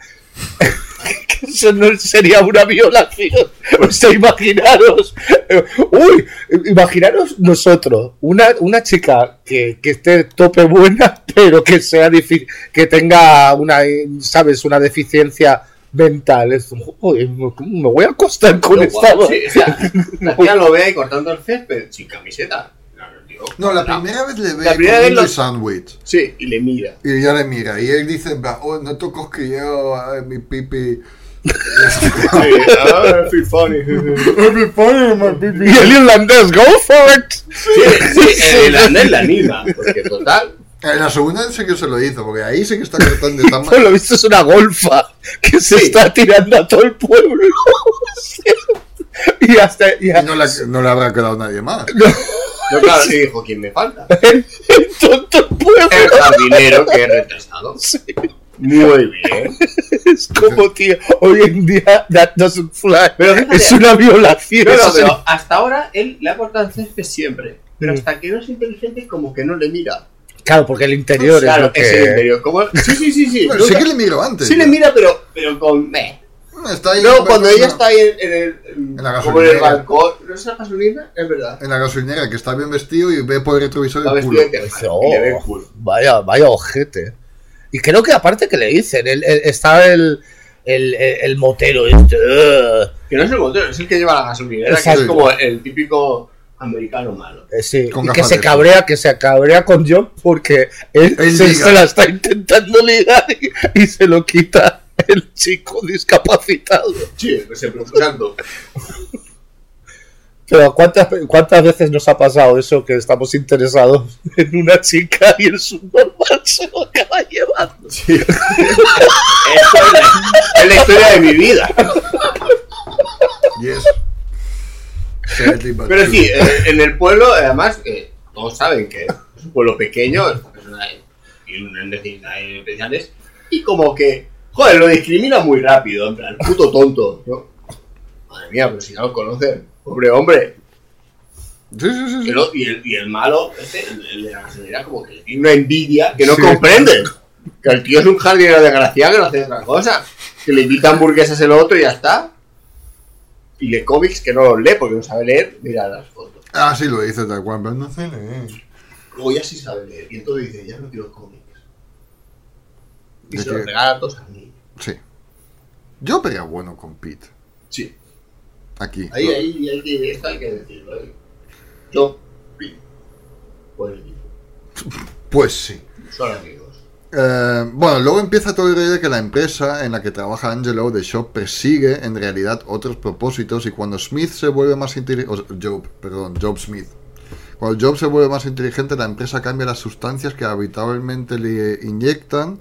que *laughs* eso no sería una violación. O sea, imaginaros. eh, Uy, imaginaros nosotros, una, una chica que, que esté tope buena, *laughs* pero que sea difícil, que tenga una, eh, sabes, una deficiencia mental. Es, "Joder, ¿cómo me voy a acostar con Lo esta. guapo, *laughs* sí, o sea, la *laughs* tía lo ve ahí cortando el césped sin camiseta. No, la no. primera vez le ve La primera vez lo- el sándwich. Sí, y le mira. Y ella le mira. Y él dice, oh, no toco que yo, ay, mi pipi. Sí, ah, feel funny. Y el irlandés, go for it. Sí, sí, el *laughs* irlandés la anima, porque total. En la segunda sí que se lo hizo, porque ahí sí que está cortando esta *laughs* Por lo visto es una golfa que se Sí. está tirando a todo el pueblo. y hasta y Y no, le- no le habrá quedado nadie más. No, claro, y dijo, ¿quién me falta? el, el tonto pueblo. El jardinero que es retrasado. Muy bien. Es como, tío, hoy en día that doesn't fly. Pero fíjate- es una violación. Pero, pero hasta ahora él le ha cortado el césped siempre. Pero hasta que no es inteligente, como que no le mira. Claro, porque el interior claro, es lo que... es el interior. Como... Sí, sí, sí, sí. Bueno, sí que le miro antes. Sí le ya. mira, pero, pero con... meh. Está ahí No, cuando ella está ahí en, en el... En la como en el gasolinera. balcón. ¿No es la gasolina? Es verdad. en la gasolinera, que está bien vestido y ve por el retrovisor el culo. "Oh, y le ve el culo. vaya, vaya ojete. Y creo que aparte que le dicen, el, el- está el, el, el, el motero este. Que no es el motor, es el que lleva la gasolinera, que es como el típico americano malo. Eh, sí, Con y que se cabrea, que se cabrea con John porque él, Él se, la está intentando ligar y, y se lo quita el chico discapacitado. Sí, pues buscando. Pero ¿cuántas, ¿cuántas veces nos ha pasado eso que estamos interesados en una chica y el subnormal se lo acaba llevando? Sí. *laughs* Esto es la, es la historia de mi vida. Yes. Pero sí, eh, en el pueblo, además, eh, todos saben que es un pueblo pequeño, esta persona tiene unas necesidades especiales, y como que, joder, lo discrimina muy rápido, en plan, puto tonto. ¿no? Madre mía, pero si ya lo conocen, pobre hombre. Sí, sí, sí. Y, y el, y el malo, este, el, el de la gasolinera, como que le tiene una envidia que no comprende. Que el tío es un jardinero desgraciado que no hace otra cosa. Que le invita hamburguesas el otro y ya está. Y lee cómics que no los lee porque no sabe leer. Mira las fotos. Ah, sí, lo dice tal cual, pero no sé leer. Luego ya sí sabe leer. Y entonces dice, ya no quiero cómics. Y ¿De se los qué? regala a todos a mí. Sí. Yo pega bueno con Pete. Sí. Aquí. Ahí, ahí, hay que, hay que decirlo. ¿eh? Yo, sí. Pues Pues sí. son amigos. Eh, bueno, luego empieza todo el rollo de que la empresa en la que trabaja Angelo de Shop persigue en realidad otros propósitos y cuando Smith se vuelve más inteligente, Job, perdón, Job Smith, cuando Job se vuelve más inteligente la empresa cambia las sustancias que habitualmente le inyectan,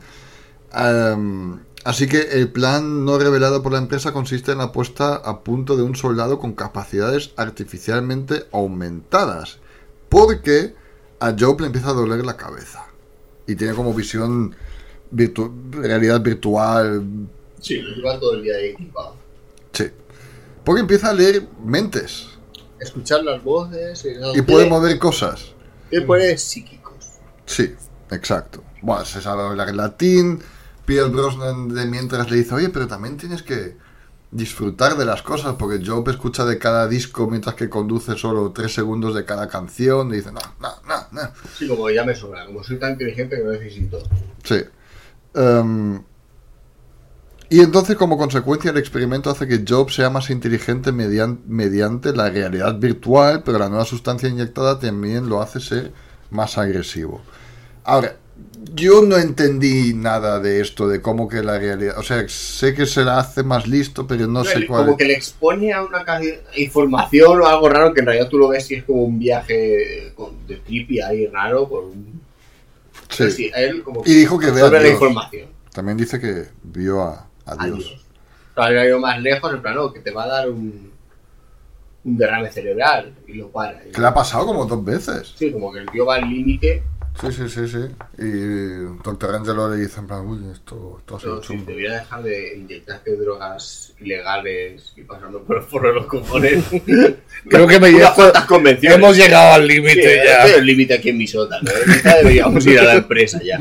Em, así que el plan no revelado por la empresa consiste en la puesta a punto de un soldado con capacidades artificialmente aumentadas, porque a Job le empieza a doler la cabeza y tiene como visión virtu- realidad virtual. Sí, lleva todo el día ahí equipado. Sí. Porque empieza a leer mentes Escuchar las voces. Y, no, y puede mover cosas. tiene poderes psíquicos. Sí, exacto. Bueno, se sabe hablar en latín. Pierre Brosnan de mientras le dice, oye, pero también tienes que disfrutar de las cosas, porque Job escucha de cada disco mientras que conduce solo tres segundos de cada canción. Y dice, no, no, no, no. Sí, como ya me sobra. Como soy tan inteligente que no necesito. Sí. Em, y entonces, como consecuencia, el experimento hace que Job sea más inteligente median- mediante la realidad virtual, pero la nueva sustancia inyectada también lo hace ser más agresivo. Ahora, Yo no entendí nada de esto, de cómo que la realidad. O sea, sé que se la hace más listo, pero no sé le- cuál. como que le expone a una información o algo raro que en realidad tú lo ves y es como un viaje de trippy ahí raro. Por un... Sí. Sí, a él como Y dijo que ve a absorbe la Dios. información. También dice que vio a, a Dios. Ha ido más lejos, en plan, no, que te va a dar un, un derrame cerebral y lo para. Y- Que le ha pasado como dos veces. Sí, como que el tío va al límite. Sí, sí, sí, sí. Y Doctor Angelo le dice en plan, uy, esto, esto ha sido pero sí, chungo. debería dejar de inyectarte drogas ilegales y pasando por el forro de los cojones. Creo que me convenciones. hemos llegado al Sí, límite este ya. es el límite aquí en mi sótano. ¿eh? Ya deberíamos ir a la empresa ya.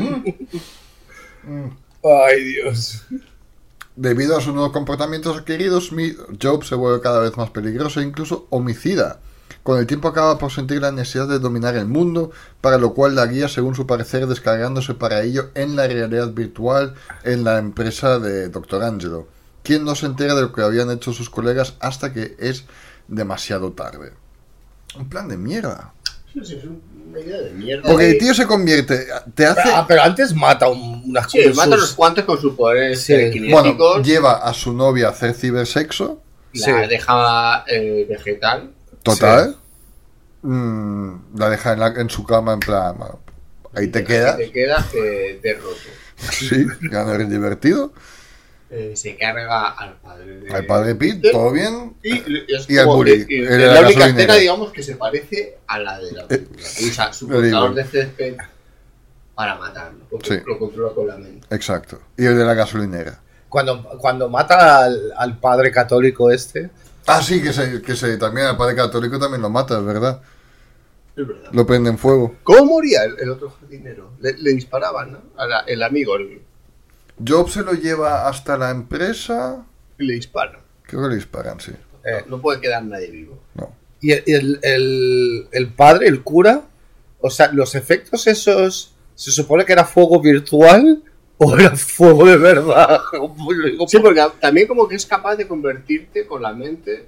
Ay, Dios. Debido a sus nuevos comportamientos adquiridos, mi- Job se vuelve cada vez más peligroso e incluso homicida. Con el tiempo acaba por sentir la necesidad de dominar el mundo, para lo cual la guía, según su parecer, descargándose para ello en la realidad virtual en la empresa de Dr. Angelo, quien no se entera de lo que habían hecho sus colegas hasta que es demasiado tarde. Un plan de mierda. Sí, sí, es una idea de mierda. Porque el tío se convierte, te hace... Ah, pero antes mata un- unas Sí, cosas. mata unos cuantos con sus poderes Sí. telequinéticos. Bueno, lleva a su novia a hacer cibersexo, la Sí. deja eh, vegetal. Total. Mm, la deja en, la- en su cama en plan, bueno, ahí te quedas. Te quedas eh, derroto. *laughs* Sí, ya no eres divertido. Eh, se carga al padre de... Al padre Pete, todo bien. Y, Y al bully, que- y- el es de la, la única gasolinera. escena, digamos, que se parece a la de la película. Usa su cortador de césped para matarlo. Porque Sí. lo controla con la mente. Exacto. Y el de la gasolinera. Cuando, cuando mata al, al padre católico este. Ah, sí, que se, que se también al padre católico también lo mata, es verdad. Es verdad. Lo prende en fuego. ¿Cómo moría el, el otro jardinero? Le, le disparaban, ¿no? A la- el amigo el- Job se lo lleva hasta la empresa. y le disparan. Creo que le disparan, sí. eh, No puede quedar nadie vivo. No. y el, el, el- el padre, el cura. O sea, los efectos esos. ¿Se supone que era fuego virtual? ¿O era fuego de verdad? Sí, porque también como que es capaz de convertirte con la mente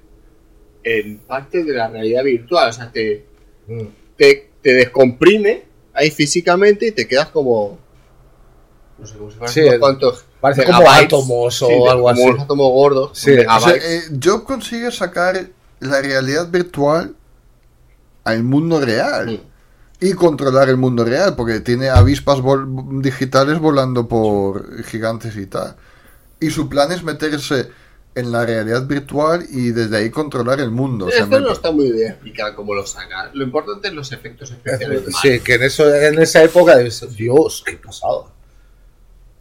en parte de la realidad virtual. O sea, te, Mm. te, te descomprime ahí físicamente y te quedas como... No sé, como si fueran Sí, unos cuantos parece como átomos o Sí, algo como así. unos átomos gordos. Sí, o sea, eh, Job consigue sacar la realidad virtual al mundo real. Mm. Y controlar el mundo real, porque tiene avispas vol- digitales volando por gigantes y tal. Y su plan es meterse en la realidad virtual y desde ahí controlar el mundo. O sea, Esto me- no está muy bien explicado cómo lo saca. Lo importante es los efectos especiales. Sí, que en, eso, en esa época. es- Dios, qué pasado.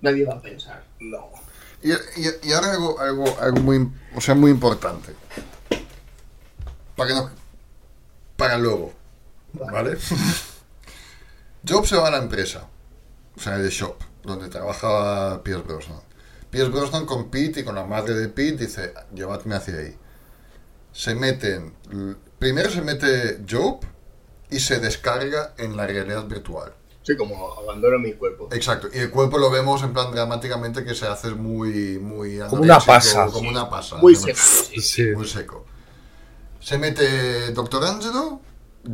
Nadie va a pensar. No. Y, y- y ahora algo, algo, algo muy, o sea, muy importante. Para que no, para luego, ¿vale? *laughs* Job se va a la empresa, o sea, de Shop, donde trabajaba Pierce Brosnan. Pierce Brosnan con Pete y con la madre de Pete dice, llévatme hacia ahí. Se meten, primero se mete Job y se descarga en la realidad virtual. Sí, como abandono mi cuerpo. Exacto, y el cuerpo lo vemos en plan dramáticamente que se hace muy, muy Como una pasa. como una pasa, Muy Se- seco. sí. Sí. muy seco. Se mete Doctor Angelo,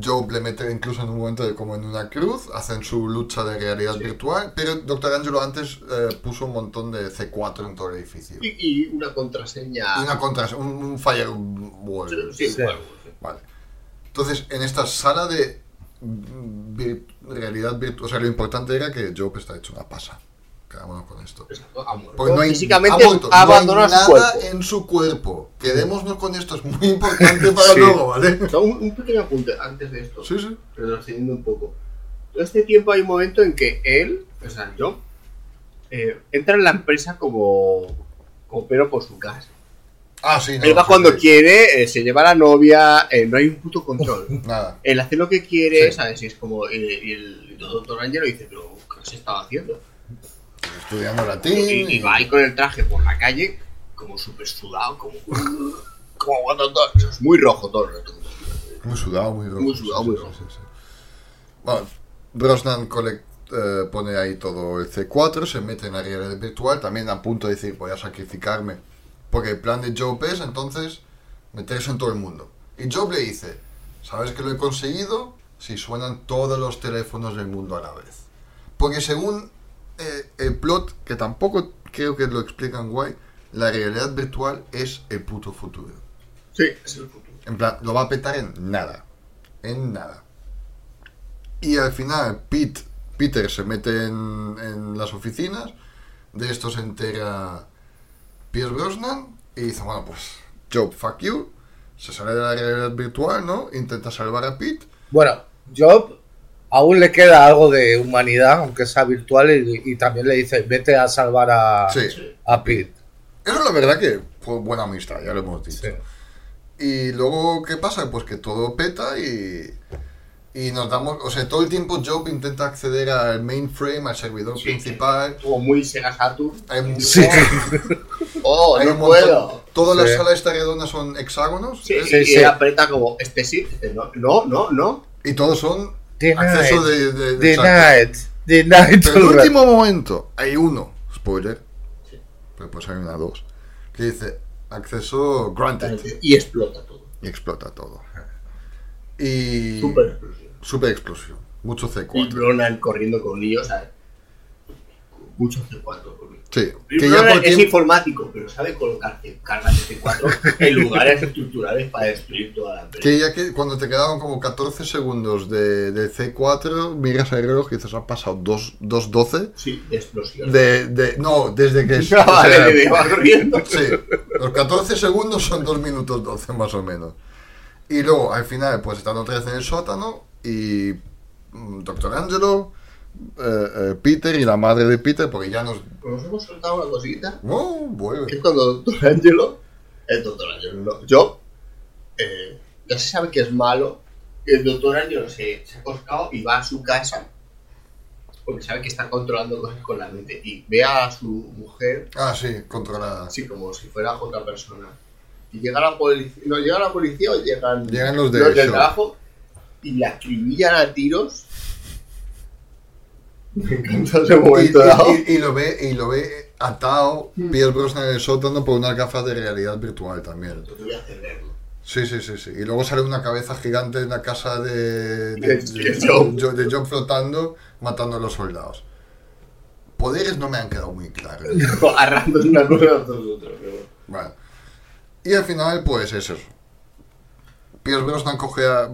Job le mete incluso en un momento de como en una cruz, hacen su lucha de realidad virtual, pero Doctor Angelo antes eh, puso un montón de C4 en todo el edificio. Y, y una contraseña. Y una contra, un, un firewall. Sí, Sí. Vale. Entonces, en esta sala de vir- realidad virtual, o sea, lo importante era que Job está hecho una pasa. Quedámonos con esto. Exacto, ha muerto. Porque no hay, Físicamente ha muerto, ha no hay abandonado su cuerpo. en su cuerpo. Quedémonos con esto, es muy importante para Sí. luego, ¿vale? O sea, un, un pequeño apunte antes de esto. Sí, sí. retrocediendo un poco. Todo este tiempo hay un momento en que él, o sea, yo, eh, entra en la empresa como, como pero por su casa. Ah, sí, no, él va sí, cuando sí. quiere, eh, se lleva a la novia, eh, no hay un puto control. *laughs* Nada. Él hace lo que quiere, Sí. ¿sabes? Y es como, y el y el doctor Angelo dice, pero ¿qué se estaba haciendo? Estudiando latín. y va ahí con el traje por la calle, como súper sudado, como, *laughs* como cuando todo, es muy rojo todo el rato. Muy sudado, muy rojo. Muy sudado, muy sí, rojo. sí, sí. Bueno, Brosnan collect- eh, pone ahí todo el C4, se mete en la realidad virtual, también a punto de decir voy a sacrificarme. Porque el plan de Job es entonces meterse en todo el mundo. Y Job le dice, ¿sabes que lo he conseguido? Si suenan todos los teléfonos del mundo a la vez. Porque según eh, el plot, que tampoco creo que lo explican guay, la realidad virtual es el puto futuro. Sí, es el futuro. En plan, lo va a petar en nada. En nada. Y al final, Pete, Peter se mete en, en las oficinas. De esto se entera Pierce Brosnan. Y dice, bueno, pues, Job, fuck you. Se sale de la realidad virtual, ¿no? Intenta salvar a Pete. Bueno, Job aún le queda algo de humanidad, aunque sea virtual, y, y también le dice, vete a salvar a, Sí. a Pete. Eso la verdad que fue buena amistad, ya lo hemos dicho. Sí. Y luego, ¿qué pasa? Pues que todo peta y, y nos damos... O sea, todo el tiempo Job intenta acceder al mainframe, al servidor Sí. principal. Como muy Sega Saturn. Hay Sí. *laughs* Oh, hay no montón- puedo. Todas Sí. las salas esta redondas son hexágonos Sí. Sí, y sí. él aprieta como, este sí, este no, no, no, no. y todos son. Acceso de... de, de. Night. The Night. Pero en el último momento hay uno, spoiler, pero pues hay una dos, que dice acceso granted Y explota todo. y explota todo. Y... Super explosión. Super explosión. Mucho Y C4. Bronan corriendo con líos, ¿sabes? Mucho C4 conmigo. Sí, que ya Bronan por es informático, pero sabe colocar cargas de C4 *laughs* en lugares estructurales para destruir toda la empresa. Que ya que cuando te quedaban como 14 segundos de, de C4, miras el reloj y dices, han pasado 2 2.12 Sí, de explosión. de, de... No, desde que... *laughs* es- Ah, o sea, va corriendo. Sí, los 14 segundos son 2 minutos 12 más o menos. Y luego, al final, pues están otra vez en el sótano y mm, Doctor Angelo, eh, eh, Peter y la madre de Peter, porque ya nos... Pues nos hemos soltado una cosita. ¡Oh, que vuelve! es cuando Doctor Angelo, el Doctor Angelo, no, yo, eh, ya se sabe que es malo, el Doctor Angelo se, se ha coscado y va a su casa, porque sabe que está controlando cosas con la mente, y ve a su mujer, Ah, sí, controlada. así como si fuera otra persona. Y llega la policía, no llega la policía o llegan, Llegan los de del trabajo y la acribillan a tiros. Me encanta ese Y, momento dado. y- y- y lo ve, y lo ve atado, Pierce Brosnan en el sótano por unas gafas de realidad virtual también. Te voy a hacer verlo. Sí, sí, sí, sí. Y luego sale una cabeza gigante en la casa de, de, De- de- Job flotando, matando a los soldados. Poderes no me han quedado muy claros. Una cosa a otros otros. pero bueno. Bueno. Y al final, pues es eso. Pierce Brosnan coge a...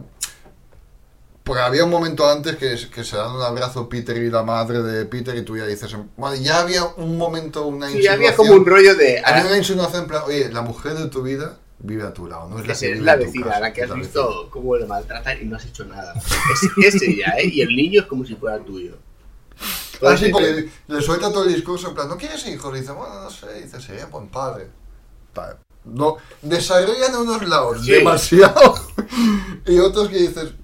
Porque había un momento antes que, que se dan un abrazo Peter y la madre de Peter y tú ya dices... Bueno, ya había un momento, una Sí, había insinuación. como un rollo de. Había una insinuación en plan, oye, la mujer de tu vida vive a tu lado, no es la que es la vecina, casa, la que has la visto vecina. cómo le maltratan y no has hecho nada. Es ese ya, ¿eh? Y el niño es como si fuera tuyo. Ah, sí, porque le suelta todo el discurso en plan, ¿no quieres hijos? Y dice, bueno, no sé, y dice, sería buen padre. No, desarrollan unos lados Sí. demasiado *laughs* y otros que dices, "Eh,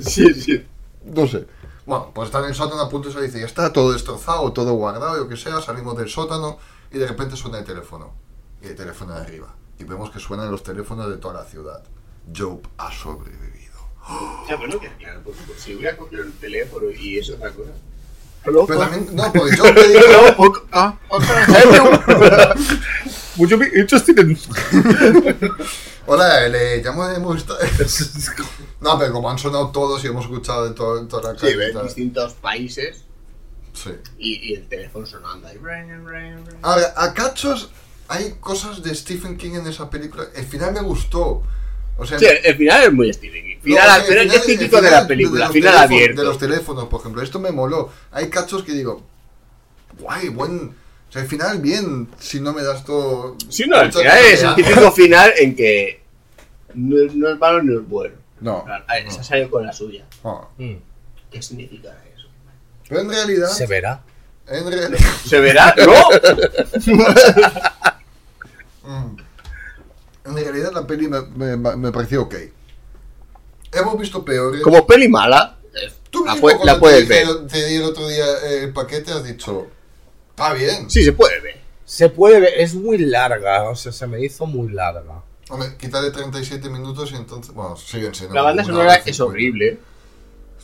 Sí, sí. no sé. Bueno, pues está en el sótano a punto y se dice, ya está todo destrozado, todo guardado, lo que sea, salimos del sótano y de repente suena el teléfono. Y el teléfono de arriba. Y vemos que suenan los teléfonos de toda la ciudad. Job ha sobrevivido. *gasps* O sea, bueno, que claro, pues, pues, si hubiera cogido el teléfono y eso otra cosa. Pero también, no, *laughs* porque Job te dijo, No, poco- ah, *laughs* Would you be interested in... *laughs* Hola, le llamo de Movistar. No, pero como han sonado todos y hemos escuchado de todo, toda la Sí, ves distintos países Sí. y, y el teléfono sonando ahí. Ahora, a cachos hay cosas de Stephen King en esa película. El final me gustó. O sea, Sí, el final es muy Stephen King. no, Final, o sea, el pero final- el típico de final la película, los final abierto. De los teléfonos, por ejemplo. Esto me moló. Hay cachos que digo, guay, buen. O sea, el final bien, si no me das todo. Sí, no, el final es el típico final en que no, es- no es malo ni es bueno. No. A ver, Se ha salido con la suya. no. Mm, ¿Qué significa eso? Pero en realidad. Se verá. En realidad. *laughs* ¿Se verá? ¡No! *laughs* Mm. En realidad la peli me, me- me pareció ok. Hemos visto peores. Como peli mala, eh, Tú la, mismo la puedes te, ver. te di el otro día el paquete has dicho, está bien. Sí, se puede ver. Se puede ver, es muy larga, o sea, se me hizo muy larga. Hombre, quítale 37 minutos y entonces, bueno, siguen siendo. La banda sonora es 50. horrible.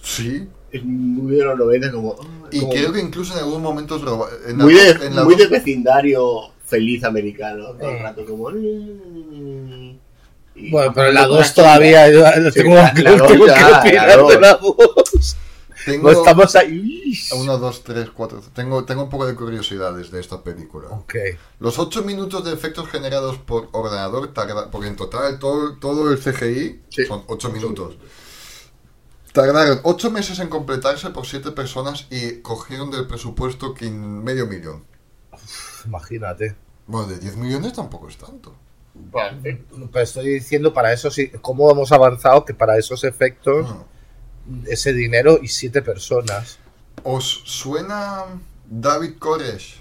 Sí. Es muy de los 90, como. Y como creo que incluso en algún momento en la muy, de, en la muy de vecindario feliz americano. Todo el Eh. rato, como. y- Bueno, pero la con 2 chica. todavía yo Sí, tengo, la- *laughs* la tengo ya, que la opinar de la 2. Tengo No estamos ahí. 1, 2, 3, 4. Tengo, tengo un poco de curiosidades de esta película. Los 8 minutos de efectos generados por ordenador tarda, porque en total todo, todo el CGI Sí. son 8 minutos. Tardaron 8 meses en completarse por 7 personas y cogieron del presupuesto que medio millón. Imagínate. Bueno, de 10 millones tampoco es tanto. Pero estoy diciendo para eso sí, cómo hemos avanzado que para esos efectos, No. Ese dinero y siete personas. ¿Os suena David Koresh,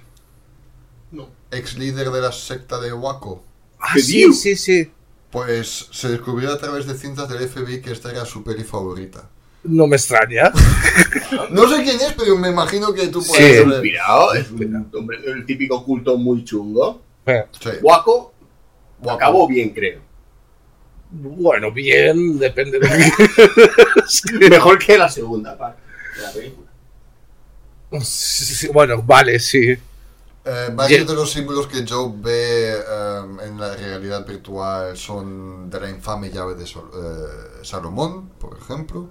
No. ex líder de la secta de Waco? Ah, ¿Qué sí, digo? sí, sí. Pues se descubrió a través de cintas del FBI que esta era su peli favorita. No me extraña. *laughs* No sé quién es, pero me imagino que tú Sí, puedes es saber. inspirado, es un hombre, el típico culto muy chungo. Sí. Guaco, Waco. acabó bien, creo. Bueno, bien, depende de *laughs* Mejor que la segunda parte de la película. Sí, sí, Bueno, vale, sí. Eh, varios Ye- de los símbolos que Joe ve eh, en la realidad virtual son de la infame llave de Sol- eh, Salomón, por ejemplo.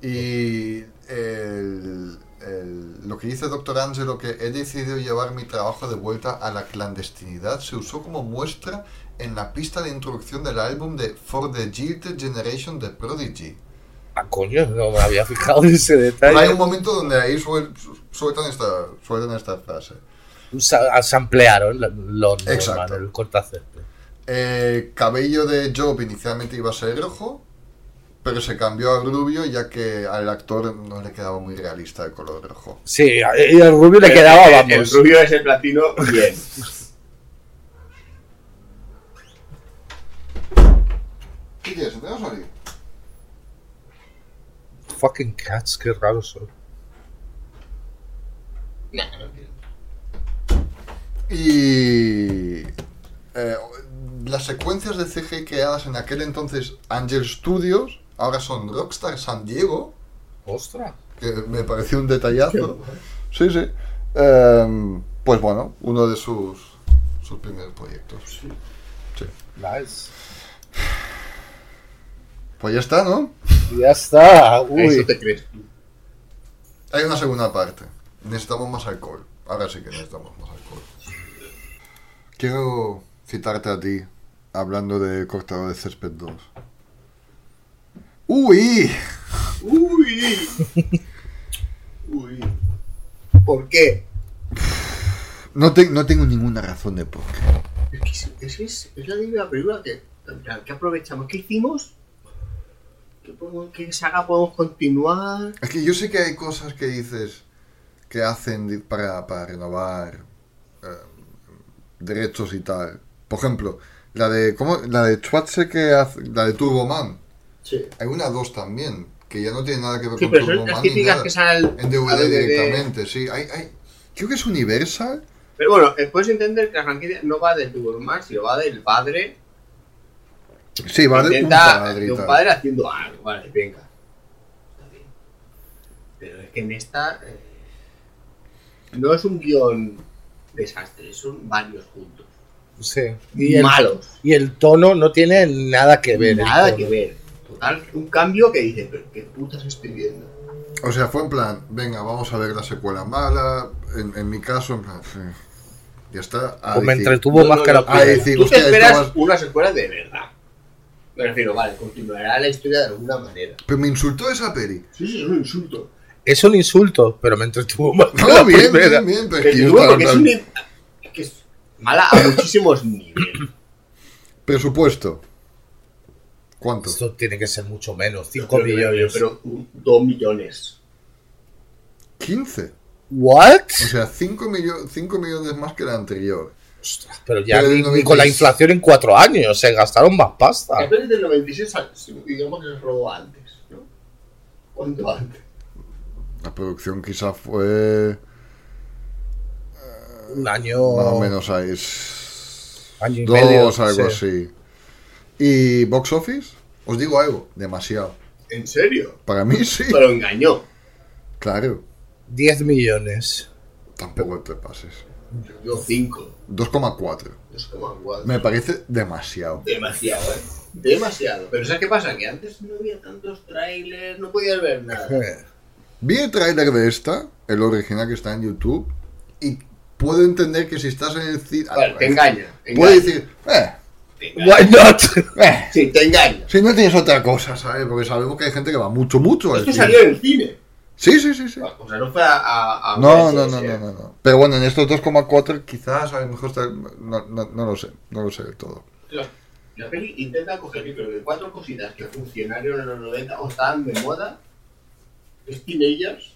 Y el- el- lo que dice Dr. Angelo, que he decidido llevar mi trabajo de vuelta a la clandestinidad, se usó como muestra en la pista de introducción del álbum de For the Jilted Generation de Prodigy. Ah, coño, no me había fijado en ese Hay detalle. un momento donde ahí suel- sueltan, esta, sueltan esta frase. Sa- Samplearon lo normal, Exacto. el cortacésped. El cabello de Job inicialmente iba a ser rojo, pero se cambió a rubio ya que al actor no le quedaba muy realista el color rojo. Sí, y el rubio le quedaba, El- vamos. El rubio es el platino, bien. *laughs* ¿Qué quieres? ¿Te vas a salir? Fucking cats, qué raros son. Nah, no quiero. Y eh, las secuencias de CG creadas en aquel entonces Angel Studios ahora son Rockstar San Diego, Ostras. que me pareció un detallazo. Sí, sí. Em, pues bueno, uno de sus, sus primeros proyectos. Sí. Nice. Pues ya está, ¿no? Ya está. Eso Uy. te crees. Hay una segunda parte. Necesitamos más alcohol. Ahora sí que necesitamos más alcohol. Quiero citarte a ti, hablando de Cortador de Césped 2. ¡Uy! Uy. *laughs* Uy. ¿Por qué? No, te- no tengo ninguna razón de por qué. Es que es, es, es- la típica película que, que aprovechamos. ¿Qué hicimos? ¿Qué, podemos, ¿Qué saga podemos continuar? Es que yo sé que hay cosas que dices que hacen para, para renovar eh, derechos y tal. Por ejemplo, la de ¿cómo? la de Schwarze que hace, la de Turboman. Sí. Hay una 2 también, que ya no tiene nada que ver Sí, con pero son Turboman. que salen En DVD. directamente, sí. Hay, hay, creo que es Universal. Pero bueno, eh, puedes entender que la franquicia no va del Turboman, sino va del padre. Sí, va de un padre de un padre haciendo algo. Vale, venga. Está bien. Pero es que en esta. eh, no es un guion desastre, son varios juntos. Sí. Y el, Malos. y el tono no tiene nada que ver. Nada que ver. Total, un cambio que dice, pero qué putas estoy viendo. O sea, fue en plan, venga, vamos a ver la secuela mala. En, en mi caso, en plan, ya está. A O me decir- entretuvo No, más no, que la no, primera. Tú te esperas una secuela de verdad. Me refiero, vale, continuará la historia de alguna manera. Pero me insultó esa peli. Sí, sí, es un insulto. Es un insulto, pero me entretuvo más No, la bien, primera. bien, bien. Pero es Que es, un, es que es mala a muchísimos *coughs* niveles. Presupuesto. ¿Cuánto? Esto tiene que ser mucho menos, 5 Pero- millones. Pero, un- dos millones. 15. ¿What? O sea, 5, millones más que la anterior. Ostras, pero ya Pero ni, con la 96. inflación en 4 años se gastaron más pasta. La peli del 96, digamos que se rodó antes, ¿no? ¿Cuánto antes? La producción quizá fue Un año. más o menos ahí. es- Año y Dos, medio, algo sí. así. ¿Y box office? Os digo algo, demasiado. ¿En serio? Para mí sí. Pero engañó. Claro, 10 millones. tampoco te pases. Yo 5. 2,4. 2,4. Me parece demasiado. Demasiado, ¿eh? Demasiado. Pero ¿sabes qué pasa? Que antes no había tantos trailers, no podías ver nada. *laughs* Vi el tráiler de esta, el original que está en YouTube, y puedo entender que si estás en el cine... Vale, te engaña. Puedes decir, eh. Why not? *laughs* eh, Sí, te engaña. si no tienes otra cosa, ¿sabes? Porque sabemos que hay gente que va mucho, mucho al Esto cine. salió en el cine. Sí, sí, sí, sí. O sea, no fue a. a, a No, VHS, no, no, eh. no, no, no. Pero bueno, en estos 2,4 quizás a lo mejor está... No, no, no lo sé, no lo sé del todo. La, la peli intenta coger, yo creo que cuatro cositas que funcionaron en los 90 o estaban de moda. Es teenagers.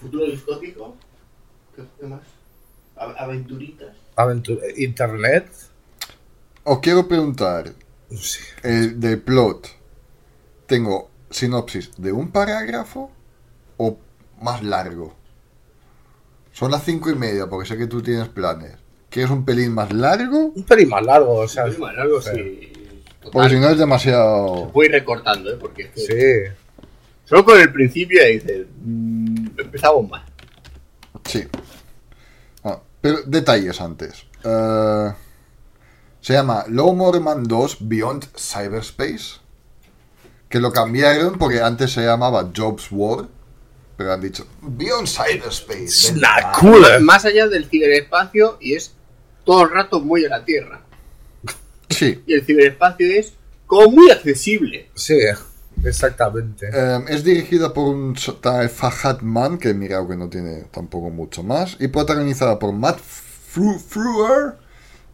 Futuro distópico. ¿Qué, más? Aventuritas. Aventura- Internet. Os quiero preguntar, Sí. el de plot, ¿tengo sinopsis de un parágrafo o más largo? Son las cinco y media, porque sé que tú tienes planes. ¿Quieres un pelín más largo? Un pelín más largo, o sea. Es más largo, sí. Porque si no es demasiado... Voy recortando, ¿eh? Porque es que Sí. solo con el principio ahí dices. mm, empezamos mal. Sí. Ah, pero detalles antes. Eh, se llama Low Man 2 Beyond Cyberspace. Que lo cambiaron porque antes se llamaba Jobs War. Pero han dicho Beyond Cyberspace. It's Venga, not va. cool. Más- allá del ciberespacio y es todo el rato muy a la Tierra. *laughs* Sí. Y el ciberespacio es como muy accesible. Sí, exactamente. Eh, es dirigida por un Fahad Man, que he mirado que no tiene tampoco mucho más. Y protagonizada por Matt Frewer,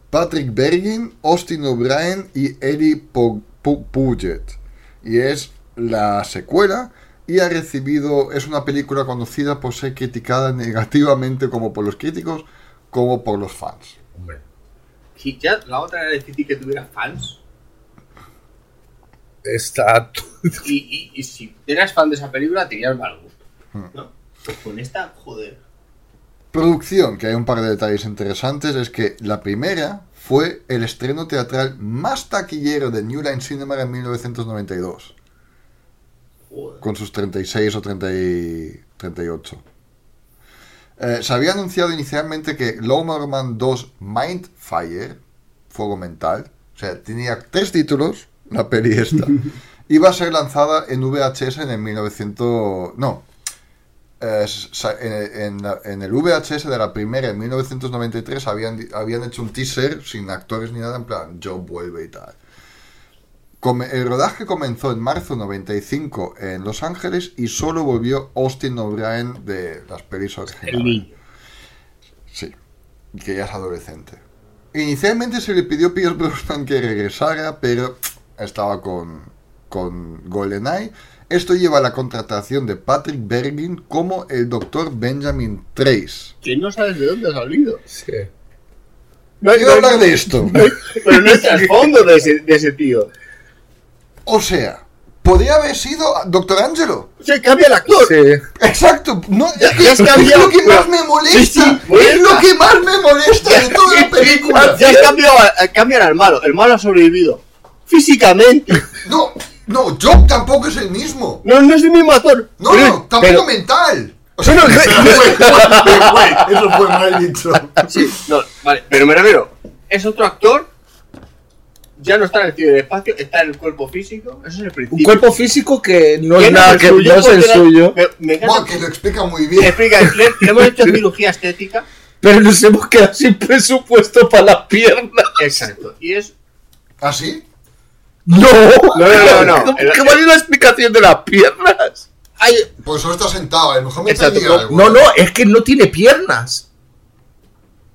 Patrick Bergin, Austin O'Brien y Eddie Puget. Y es la secuela y ha recibido, es una película conocida por ser criticada negativamente como por los críticos como por los fans. Hombre. Si ya la otra era difícil que tuviera fans. Está. Y, y, y si eras fan de esa película, tenías mal gusto. Hmm. ¿no? Pues con esta, joder. Producción, que hay un par de detalles interesantes, es que la primera fue el estreno teatral más taquillero de New Line Cinema en 1992, joder. con sus 36 o 30 y 38. Eh, se había anunciado inicialmente que Lowerman 2 Mindfire, Fuego Mental, o sea, tenía tres títulos, la peli esta, *laughs* iba a ser lanzada en VHS en el 1900... No, eh, en, en la- en el VHS de la primera en 1993 habían, habían hecho un teaser sin actores ni nada, en plan, Joe vuelve y tal. Come- el rodaje comenzó en marzo 95 en Los Ángeles y solo volvió Austin O'Brien de las pelis originales. Sí, que ya es adolescente. Inicialmente se le pidió a Pierce Brosnan que regresara, pero estaba con, con GoldenEye. Esto lleva a la contratación de Patrick Bergin como el Dr. Benjamin Trace. Que no sabes de dónde ha salido. Sí. No hay, Quiero no hay- hablar de esto. pero no es el *laughs* fondo de ese, de ese tío. O sea, podría haber sido Dr. Angelo. O sea, cambia el actor. Sí. Exacto, no, es, Ya- es, has cambiado, lo que pero- más me molesta. Sí, sí, es lo que más me molesta de toda la película. Ya has cambiado, cambian al malo. El malo ha sobrevivido. Físicamente. No, no, Job tampoco es el mismo. No, no es el mismo actor. No, Pero- no, tampoco pero- mental. O sea, *laughs* pero fue- eso fue mal dicho. Sí, no, vale, pero me refiero, es otro actor, ya no está en el ciberespacio, está en el cuerpo físico, eso es el Un principio. cuerpo físico que no es nada el que suyo, no es el suyo. me encanta Buah, que lo explica muy bien. explica, le, le hemos hecho cirugía estética. Pero nos hemos quedado sin presupuesto para las piernas. Exacto. Y es. ¿Ah, sí? No, no, no, no. ¿Cómo El- que vale una explicación de las piernas? Ay, Pues solo está sentado, a lo mejor me Exacto, no- algo. No, no, es que no tiene piernas.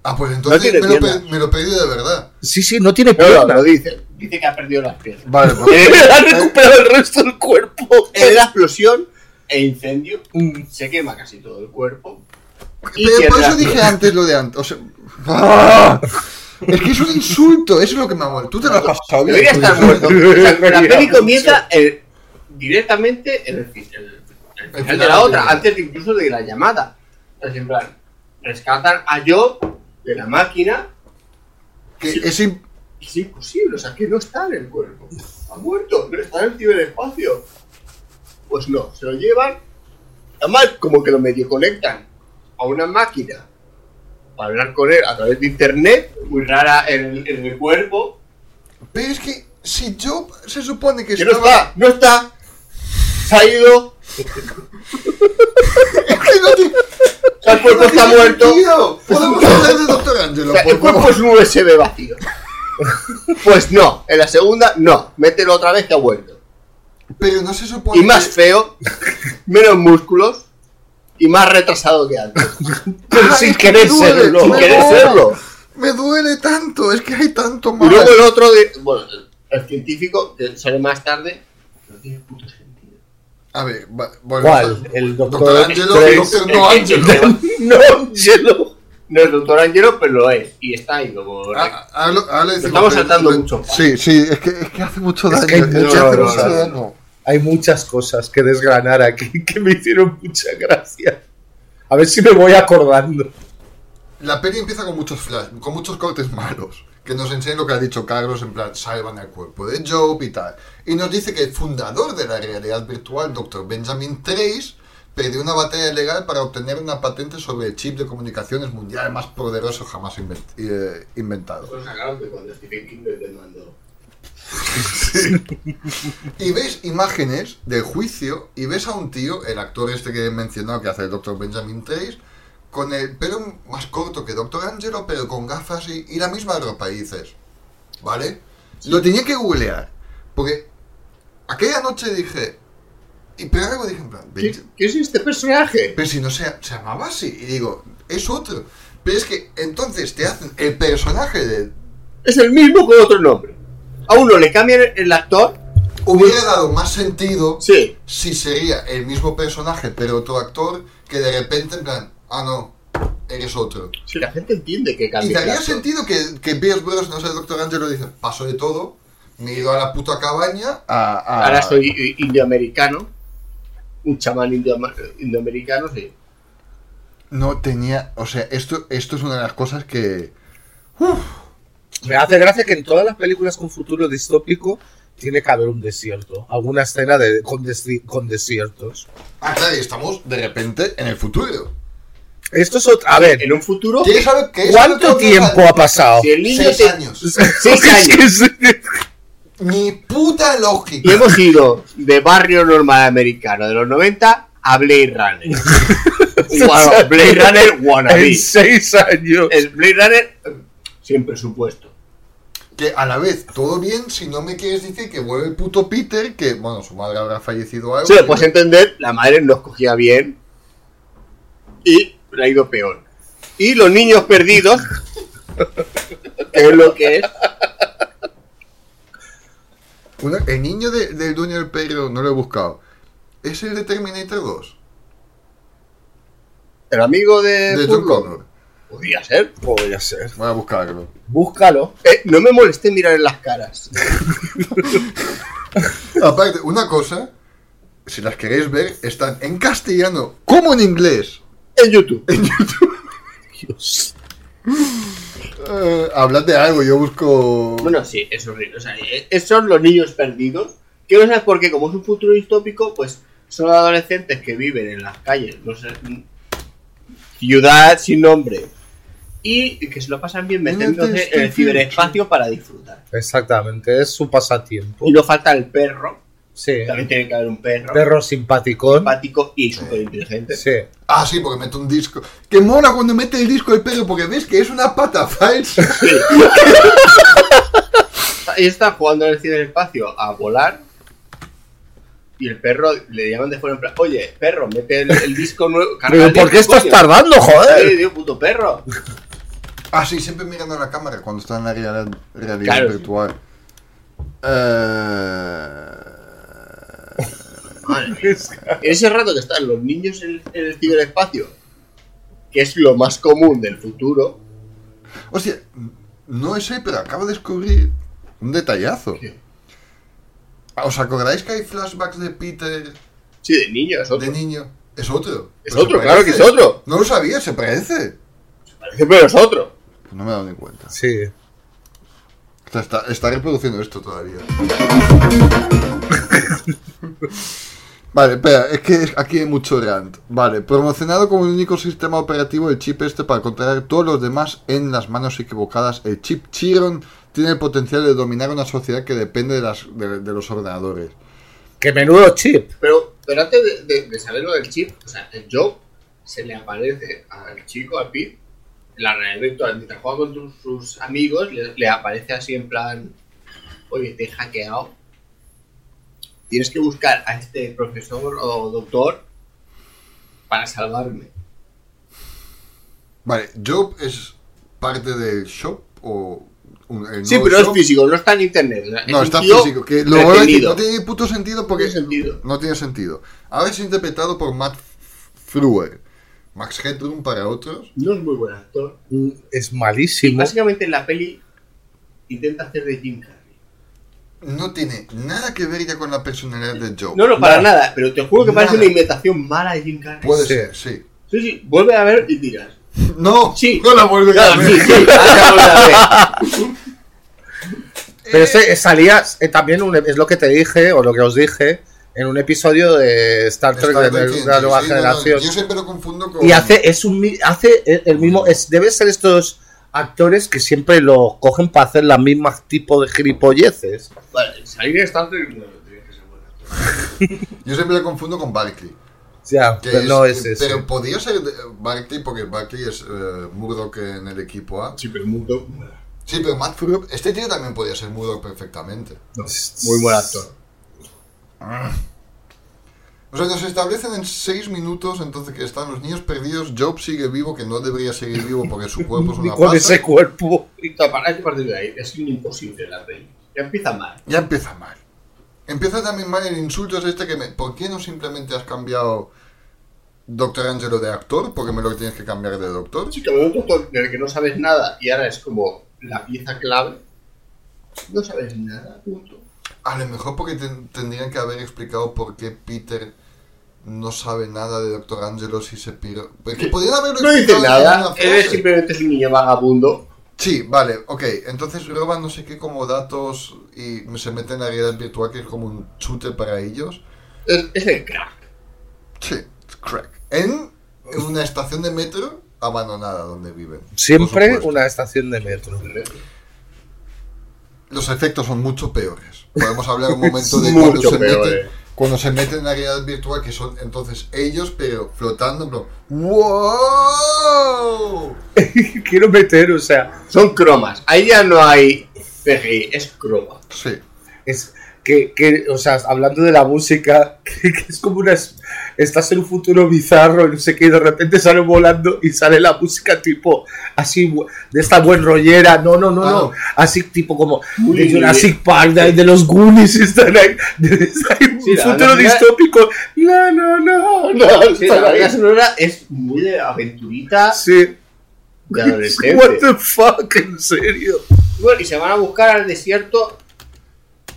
Ah, pues entonces me, lo me lo pedí de verdad. Sí, sí, no tiene no, no, piernas. dice. Dice que ha perdido las piernas. Vale, pues. *laughs* ha recuperado el resto del cuerpo. En la explosión e incendio se quema casi todo el cuerpo. Pero por eso dije antes lo de antes. O sea, ¡Ah! *laughs* *laughs* Es que es un insulto, eso es lo que me ha molestado. Tú te lo has pasado bien. Debería estar muerto. *laughs* O sea, la peli comienza eh, directamente en el, fi- el- el El final de la de otra, antes de incluso de la llamada. Es en plan, rescatan a Job de la máquina Que es imposible, o sea, que no está en el cuerpo. Ha muerto, no está en el ciberespacio. Pues no, se lo llevan. Además, como que lo medio conectan a una máquina para hablar con él a través de internet, muy rara en el, en el cuerpo. Pero es que si Job se supone que Que no está, no está. Se ha ido. Es que no tiene- O sea, el cuerpo no está muerto. sentido. Podemos *laughs* hablar de Doctor Angelo. O sea, por el cuerpo es un USB vacío. Pues no, en la segunda no. Mételo otra vez que ha vuelto. Pero no se supone. Y más que- feo, menos músculos y más retrasado que antes. *laughs* Pero Ah, sin querer duele, serlo. Sin me querer duele. serlo. Me duele tanto, es que hay tanto Y más. luego el otro de. Bueno, el científico que sale más tarde. No tiene puto sentido. A ver, va- volvemos ¿Cuál? El Doctor doctor Angelo, Strange. Doctor *laughs* *laughs* No Angelo. No, Angelo. No es doctor Angelo, pero lo es. Y está ahí como. Ah, ahora lo- le decimos, estamos saltando lo- mucho. Sí, sí, es que, es que hace mucho Es daño. que hay es que mucho- hace no, mucho no, daño. Hay muchas cosas que desgranar aquí *laughs* que me hicieron mucha gracia. A ver si me voy acordando. La peli empieza con muchos flash, con muchos cortes malos, que nos enseñan lo que ha dicho Carlos, en plan, salvan el cuerpo de Job y tal. Y nos dice que el fundador de la realidad virtual, Dr. Benjamin Trace, perdió una batalla legal para obtener una patente sobre el chip de comunicaciones mundial más poderoso jamás invent- eh, inventado. Lo de cuando Stephen King le *laughs* Y ves imágenes del juicio y ves a un tío, el actor este que he mencionado que hace el Dr. Benjamin Trace, con el pelo más corto que Dr. Angelo, pero con gafas y, y la misma ropa. Y dices, ¿vale? Lo tenía que googlear, porque aquella noche dije, y pero luego dije, en plan, ¿Qué, qué es este personaje? pero si no se, se llamaba así, y digo, es otro. Pero es que entonces te hacen el personaje de... Es el mismo con otro nombre. A uno le cambian el actor. Hubiera dado más sentido Sí. si sería el mismo personaje, pero otro actor, que de repente, en plan, ah, no, eres otro. Si la gente entiende que Y cambia. el daría sentido que, que Pierce Bros, no sé, el Doctor Angelo dice, paso de todo, me he ido a la puta cabaña a... a- Ahora soy indioamericano. Un chamán indio, indioamericano, sí. No tenía, o sea, esto, esto es una de las cosas que... Me hace gracia que en todas las películas con futuro distópico tiene que haber un desierto. Alguna escena de, con, desi- con desiertos. Ah, claro, y estamos de repente en el futuro. Esto es otra. A ver, En un futuro. ¿Quieres saber qué es ¿cuánto tiempo ha pasado? Si el niño Seis te- años. *laughs* Seis *laughs* años. Ni puta lógica. Y hemos ido de barrio normal americano de los 90 a Blade Runner. *laughs* Bueno, Blade Runner wannabe. en seis años. Es Blade Runner eh, sin presupuesto. Que a la vez, todo bien si no me quieres decir que vuelve el puto Peter, que, bueno, su madre habrá fallecido algo. Sí, lo puedes entender, la madre nos cogía bien y le ha ido peor. Y los niños perdidos, que es lo que es, Una- el niño de- del dueño del perro, no lo he buscado. ¿Es el de Terminator 2? el amigo de, De John. Connor. Podría ser. Podría ser. Voy a buscarlo. Búscalo. Eh, no me molesté mirar en las caras. *laughs* Aparte, una cosa, si las queréis ver, están en castellano como en inglés. En YouTube. Dios. Eh, hablad de algo, yo busco... Bueno, sí, es horrible. O sea, eh, esos son los niños perdidos. Que no sabes por qué, como es un futuro distópico, pues son adolescentes que viven en las calles, no sé, ciudad sin nombre. Y que se lo pasan bien metiéndose en el ciberespacio para disfrutar. Exactamente, es su pasatiempo. Y no falta el perro. Sí. También tiene que haber un perro. Perro simpaticón. Simpático y súper inteligente. Sí. Ah, sí, porque mete un disco. Que mola cuando mete el disco el perro, porque ves que es una pata falsa. *laughs* Y *laughs* está jugando en el ciberespacio a volar. Y el perro le llaman de fuera en plan, oye, perro, mete el, el disco nuevo. Pero ¿por qué disco, estás coño". tardando, joder? tío, puto perro. Ah, sí, siempre mirando a la cámara cuando está en la realidad, realidad Claro. virtual. *laughs* En ese rato que están los niños en el, en el ciberespacio, que es lo más común del futuro, Hostia, no sé, pero acabo de descubrir un detallazo. ¿Qué? ¿Os acordáis que hay flashbacks de Peter sí, de niño es otro. de niño? Es otro. Es otro, se claro que es otro. No lo sabía, se parece. Parece, pero es otro. No me he dado ni cuenta. Sí. O sea, está, está reproduciendo esto todavía. *laughs* Vale, espera, es que aquí hay mucho rant. Vale, promocionado como el único sistema operativo el chip este para controlar todos los demás en las manos equivocadas, el chip Chiron tiene el potencial de dominar una sociedad que depende de, las, de, de los ordenadores. Que menudo chip. Pero Pero antes de, de- de saber lo del chip, o sea, el Joe se le aparece al chico, al Pete, en la realidad virtual, mientras juega con sus amigos, le, le aparece así en plan, oye, te he hackeado. Tienes que buscar a este profesor o doctor para salvarme. Vale, Job es parte del shop o un, el Sí, pero es físico, no está en internet. No, es está físico. Que lo voy a decir, retenido. no tiene puto sentido porque. No tiene sentido. No tiene sentido. Ahora es interpretado por Matt Frewer. Max Headroom para otros. No es muy buen actor. Mm, Es malísimo. Básicamente en la peli intenta hacer de Jim Carrey. No tiene nada que ver ya con la personalidad de Joe. No, no, para Nada. nada, pero te juro que parece una imitación mala de Jim Carrey. Puede ser, sí. Sí, sí, vuelve a ver y dirás. *laughs* No, Sí. no la vuelve a ver. sí, sí, ver. Pero este salía eh, también, un- es lo que te dije, o lo que os dije, en un episodio de Star Trek Star de la nueva sí, no, no, generación. yo siempre lo confundo con. Y hace, es un, hace el el mismo, es, debe ser estos actores que siempre lo cogen para hacer la misma tipo de gilipolleces. Vale, salir de Star Trek no, tiene que ser buen actor. *laughs* Yo siempre lo confundo con sea, que pero no es ese. Pero podía ser de- Barkley porque Barkley es eh, Murdoch en el equipo A. Sí, pero mundo. Sí, pero Matt este tío también podía ser Murdoch perfectamente. Muy buen actor. O sea, nos establecen en 6 minutos entonces que están los niños perdidos, Job sigue vivo, que no debería seguir vivo porque su cuerpo es una *laughs* con ese cuerpo. Y a partir a partir de ahí es un imposible la peli. Ya empieza mal. Ya empieza mal. Empieza también mal el insulto es este que me... ¿Por qué no simplemente has cambiado Doctor Angelo de actor? Porque me lo tienes que cambiar de doctor. Sí, que un doctor del que no sabes nada y ahora es como la pieza clave. No sabes nada, punto. A lo mejor porque ten- tendrían que haber explicado por qué Peter no sabe nada de Doctor Angelo si se piró. Porque podrían haberlo No dice explicado nada, él simplemente es un niño vagabundo. Sí, vale, ok. Entonces roban no sé qué como datos y se meten en la realidad virtual que es como un shooter para ellos. Es, es el crack. Sí, es crack. En una estación de metro abandonada donde viven. Siempre una estación de metro. Los efectos son mucho peores. Podemos hablar un momento *laughs* de cuando se, peores. meten, cuando se meten en la realidad virtual, que son entonces ellos, pero flotando. Pero, ¡Wow! *laughs* Quiero meter, o sea, Son cromas. Ahí ya no hay CGI, es croma. Sí. es que, que, o sea, hablando de la música, *laughs* que, que es como una. es- Estás en un futuro bizarro, no sé qué, y de repente sale volando y sale la música tipo así, de esta buen rollera. No, no, no, Ah, no. no. Así tipo como Uy, de Jurassic Park, de, de los Goonies, *laughs* están ahí. un Sí, futuro distópico. No, no, no, no. Sí, la banda sonora es muy de aventurita Sí. de adolescente. What the fuck, en serio. Bueno, y se van a buscar al desierto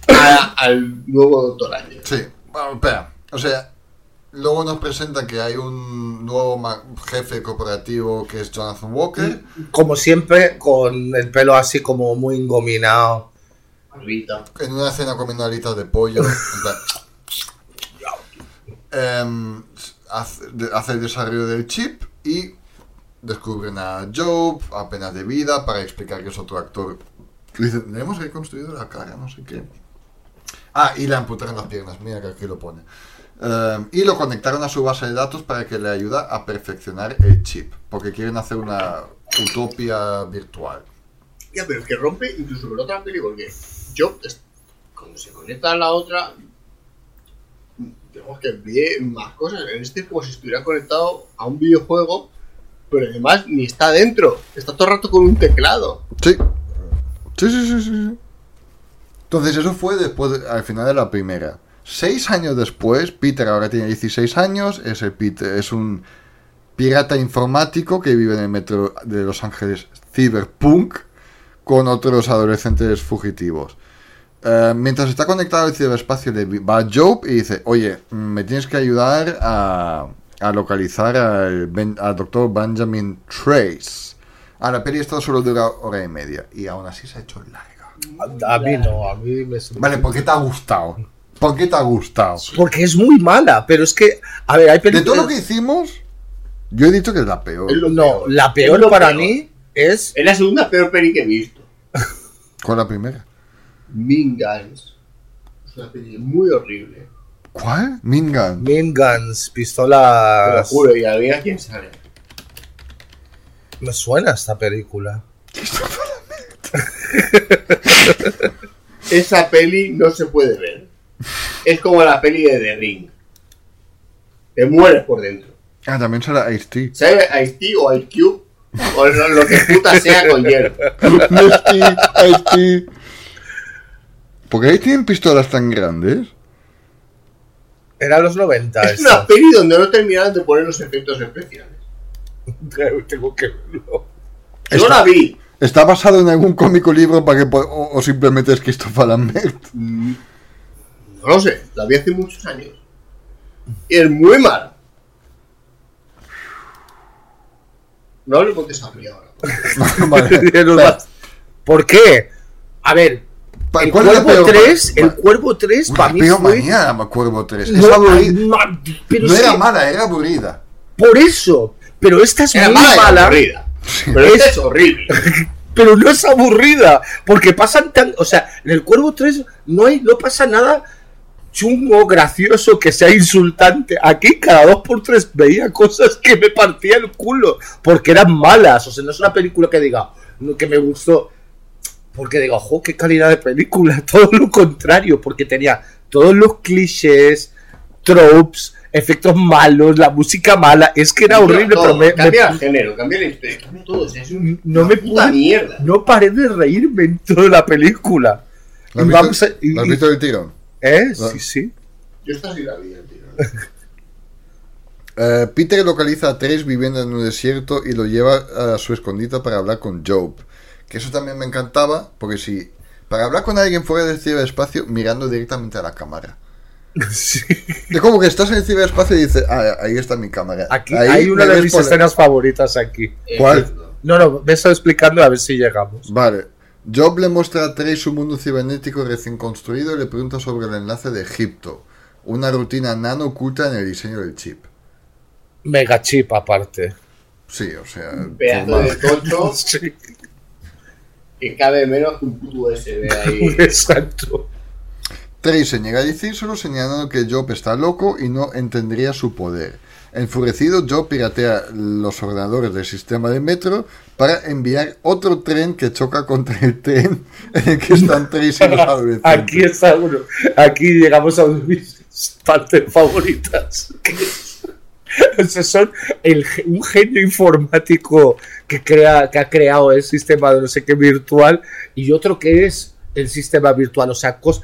a- *laughs* al nuevo Doctor Ángel. Sí. Bueno, espera. O sea, luego nos presentan que hay un nuevo jefe corporativo que es Jonathan Walker. Como siempre, con el pelo así como muy engominado. En una cena comiendo alitas de pollo. *laughs* em, hace, el desarrollo del chip y descubren a Job, apenas de vida, para explicar que es otro actor. Dicen, le hemos reconstruido la cara, no sé qué. Ah, y le amputaron las piernas, mira que aquí lo pone. Em, y lo conectaron a su base de datos para que le ayuda a perfeccionar el chip, porque quieren hacer una utopia virtual. Ya, pero es que rompe incluso con otra peli porque yo, cuando se conecta a la otra, digamos que ve más cosas. En este es como si estuviera conectado a un videojuego, pero además ni está dentro. Está todo el rato con un teclado. Sí. Sí, sí, sí, sí. Entonces eso fue después, de- al final de la primera. Seis años después, Peter ahora tiene 16 años, es, el Peter, es un pirata informático que vive en el metro de Los Ángeles Cyberpunk con otros adolescentes fugitivos. Eh, mientras está conectado al ciberespacio, le va Job y dice, oye, mm, me tienes que ayudar a, localizar al, Ben- al doctor Benjamin Trace. A la peli esto solo dura hora y media y aún así se ha hecho larga. A, a mí no, a mí me. Vale, ¿por qué te ha gustado? ¿Por qué te ha gustado? Porque es muy mala, pero es que. A ver, hay De todo películas. lo que hicimos, yo he dicho que es la peor. Es No, peor. la Es peor lo para peor. mí es. Es la segunda peor peli que he visto. Con la primera. Mean Girls. Es una peli muy horrible. ¿Cuál? Mingan. Mean Guns, Te lo pistolas. juro, y adivina quién sale. Me suena esta película. *laughs* Esa peli no se puede ver. Es como la peli de The Ring. Te mueres por dentro. Ah, también será Ice-T. ¿Sabes? Ice-T o Ice Cube o lo, lo que puta sea con hielo. Ice-T, Ice-T. ¿Por qué ahí tienen pistolas tan grandes? Era los 90 Es una peli donde no terminaron de poner los efectos especiales. *laughs* Tengo que verlo. Yo Está- la vi. ¿Está basado en algún cómico libro para que o, o simplemente es Christopher Lambert? Mm, No lo sé, la vi hace muchos años. Y es muy mala. No le contes a mí ahora. *laughs* Vale. *laughs* ¿Por qué? A ver, el ¿cuál es la Cuervo peor? 3, el Cuervo 3 Uy, para mí fue... mañana, me acuerdo 3. No, No es era mala, era aburrida. Por eso, pero esta es Era muy mala mala. Pero es horrible. *laughs* pero no es aburrida, porque pasan tan, o sea, en el Cuervo 3 no hay, no pasa nada chungo, gracioso, que sea insultante. Aquí cada dos por tres veía cosas que me partía el culo, porque eran malas, o sea, no es una película que diga, que me gustó, porque digo, ojo, qué calidad de película, *laughs* todo lo contrario, porque tenía todos los clichés, tropes, efectos malos, la música mala, es que era horrible, Todo, pero me, me- Cambia el género, cambia historia, cambia todo. es un- no una me puta pude- mierda. no paré de reírme en toda la película. ¿La has Y visto, vamos a- y- ¿la has visto del tirón? ¿Eh? Sí, sí. Yo esta sí la vi, tío. *laughs* Eh, Peter localiza a Trace viviendo en un desierto y lo lleva a su escondite para hablar con Job. Que eso también me encantaba, porque si. Para hablar con alguien fuera del ciberespacio, mirando directamente a la cámara. *laughs* Sí. Es como que estás en el ciberespacio y dices, ah, ahí está mi cámara. Aquí Ahí hay una de mis por- escenas favoritas aquí. ¿Cuál? Exacto. No, no, me estoy explicando a ver si llegamos. Vale. Job le muestra a Trace su mundo cibernético recién construido y le pregunta sobre el enlace de Egipto. Una rutina nano oculta en el diseño del chip. Mega chip aparte. Sí, o sea. Pedazo de tocho *laughs* Sí, que cabe menos que un USB ahí. *laughs* exacto. Trace se niega a decírselo, señalando que Job está loco y no entendería su poder. Enfurecido, Job piratea los ordenadores del sistema de metro para enviar otro tren que choca contra el tren en el que están Trace y los *laughs* adolescentes. Aquí está uno. Aquí llegamos a mis partes favoritas. *laughs* o sea, son el un genio informático que, crea, que ha creado el sistema de no sé qué virtual y otro que es el sistema virtual. O sea, cos-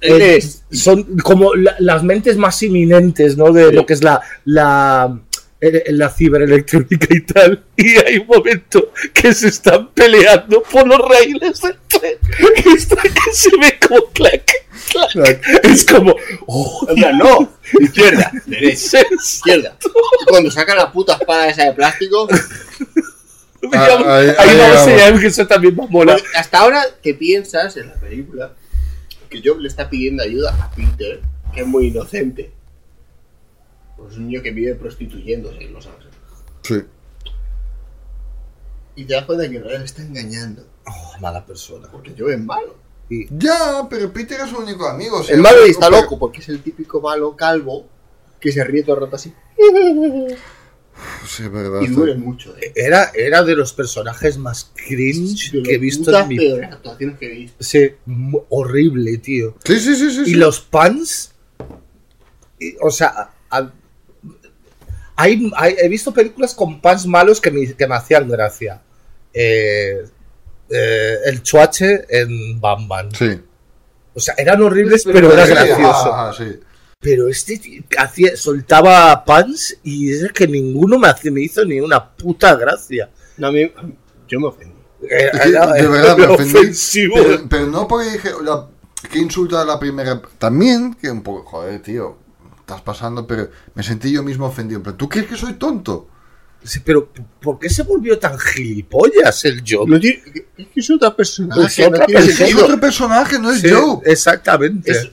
eh, son como la- las mentes más inminentes ¿no? de Sí. lo que es la, la, eh, la ciberelectrónica y tal. Y hay un momento que se están peleando por los raíles del tren. Que, está- que se ve como clac, clac. Es como, oh, En plan, no, izquierda, *laughs* derecha, izquierda. Y cuando sacan la puta espada esa de plástico, Digamos, ahí- ahí, ahí vamos a llegamos. enseñar que eso también va a molar. Hasta ahora que piensas en la película que Job le está pidiendo ayuda a Peter, que es muy inocente. Pues es un niño que vive prostituyéndose, lo sabes. Sí. Y te das cuenta que en realidad le está engañando. Oh, mala persona. Porque Job es malo. Ya, pero Peter es su único amigo. El malo y está loco porque es el típico malo calvo que se ríe todo el rato así. Sí, es verdad. Y duele mucho, eh. Era, era de los personajes más cringe que he visto en mi peores actuaciones que he visto. Sí, horrible, tío. Sí, sí, sí, sí. Y sí. los pants, y- o sea, a- hay, hay- he visto películas con pants malos que me, que me hacían gracia. Eh, eh, el chuache en Bam Bam. Sí. O sea, eran horribles, pero era gracioso. Ah, sí. Pero este tío hacía, soltaba pants y es que ninguno me, hace- me hizo ni una puta gracia. No, a mí, yo me ofendí. Era, que, era- de verdad *laughs* me ofendí. Pero, pero no porque dije, la, que insulta a la primera. También, que un poco, joder, tío, estás pasando, pero me sentí yo mismo ofendido. Pero tú crees que soy tonto. Sí, pero ¿por qué se volvió tan gilipollas el Job? No tiene- es que es otra persona. Es no otra tiene persona. Es otro personaje, no es Sí, Joe. Exactamente. Es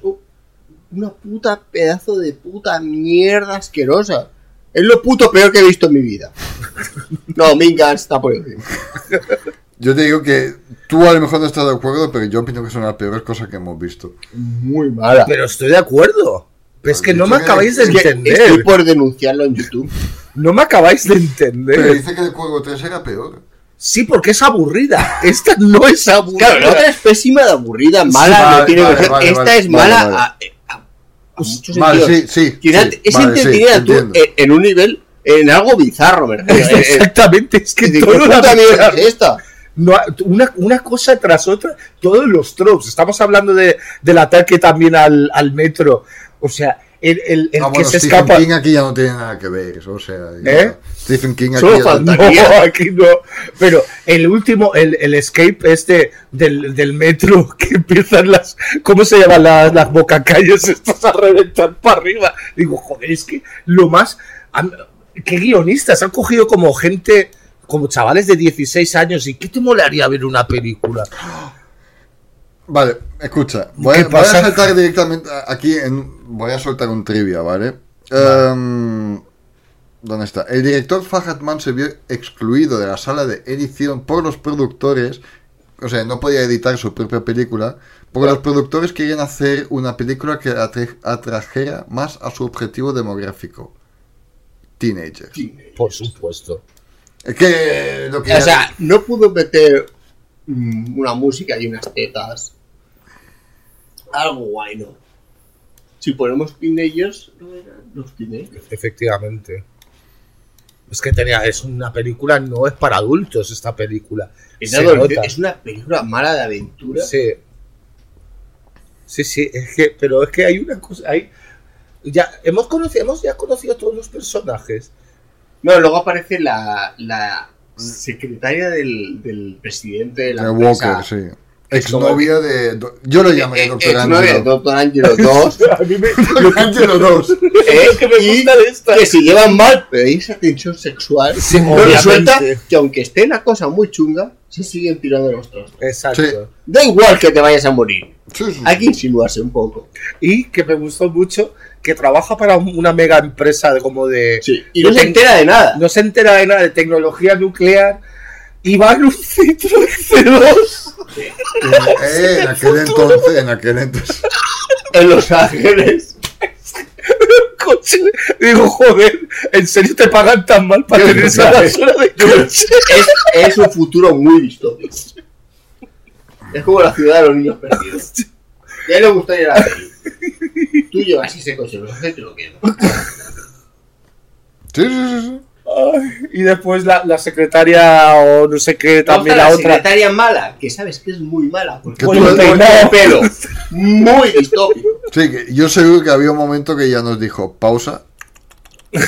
una puta pedazo de puta mierda asquerosa. Es lo puto peor que he visto en mi vida. *laughs* No, Minga está por encima. Yo te digo que tú a lo mejor no estás de acuerdo, pero yo opino que son las peores cosas que hemos visto. Muy mala. Pero estoy de acuerdo. Pero es que no me acabáis de entender. estoy por denunciarlo en YouTube. No me acabáis de Pero entender. dice que el Cuervo 3 era peor. Sí, porque es aburrida. *laughs* Esta no es aburrida. Claro, la otra es pésima de aburrida, mala, vale, no tiene vale, que ser. vale, Esta vale, es vale, mala vale. a, muchos Vale, sí, sí. Sí, es vale, tú entiendo. en, en un nivel, en algo bizarro, refiero. *laughs* Eh, eh, Exactamente, es que ¿qué todo mierda es esta? No, una, una cosa tras otra, todos los tropes. Estamos hablando de, del ataque también al, al metro. O sea, el, el, el Ah, que bueno, se Stephen escapa. King aquí ya no tiene nada que ver. O sea, ¿Eh? Stephen King aquí falta- *laughs* No, aquí no. Pero el último, el, el escape este del, del metro *laughs* que empiezan las. ¿Cómo se llaman las, las bocacalles estas a reventar para arriba? Digo, joder, es que lo más. han- ¿Qué guionistas? Han cogido como gente. Como chavales de 16 años. ¿Y qué te molaría ver una película? Vale, escucha. Voy, ¿Qué a- voy a saltar directamente aquí. En, voy a soltar un trivia, ¿vale? Em, ¿Dónde está? El director Fahad Man se vio excluido de la sala de edición por los productores. O sea, no podía editar su propia película. Porque los productores querían hacer una película que atrajera más a su objetivo demográfico. Teenagers. Por supuesto. Es que lo que O sea, no pudo meter mm, una música y unas tetas. Algo guay, ¿no? Si ponemos teenagers, no eran los teenagers. Efectivamente. Es que tenía, es una película, no es para adultos esta película. Es, una película mala de aventura. Sí. Sí, sí, es que, pero es que hay una cosa, hay, ya hemos conocido, hemos ya conocido a todos los personajes. No, luego aparece la, la secretaria del, del presidente de la de empresa. Walker, sí. Exnovia de. do- Yo lo llamo Eh, Doctor eh, no, eh, Angelo. Doctor Angelo 2. *laughs* A mí me, Doctor Angelo 2. eh, que me gusta de esta. que se llevan mal, pero hay esa tensión sexual. Sí, no resulta que aunque esté la cosa muy chunga, se siguen tirando los trozos. Exacto. Sí. Da igual que te vayas a morir. Sí. Hay que insinuarse un poco. Y que me gustó mucho que trabaja para un- una mega empresa de como de Y no se entera de nada. no se entera de nada de tecnología nuclear y va en un Citroën C2 Eh, en aquel entonces, en aquel entonces. En Los Ángeles. coche. Digo, joder, ¿en serio te pagan tan mal para tener esa basura de coche? Es, es un futuro muy distópico. Es como la ciudad de los niños perdidos. Y a él le gustaría la peli. Tú llevas ese coche, los ángeles te lo quedan. Sí, sí, sí, y después la, la secretaria o no sé qué, también la la otra. secretaria mala, que sabes que es muy mala. Porque Que tú- de pelo. *laughs* Muy distópico. Sí, que yo seguro que había un momento que ya nos dijo pausa. *laughs*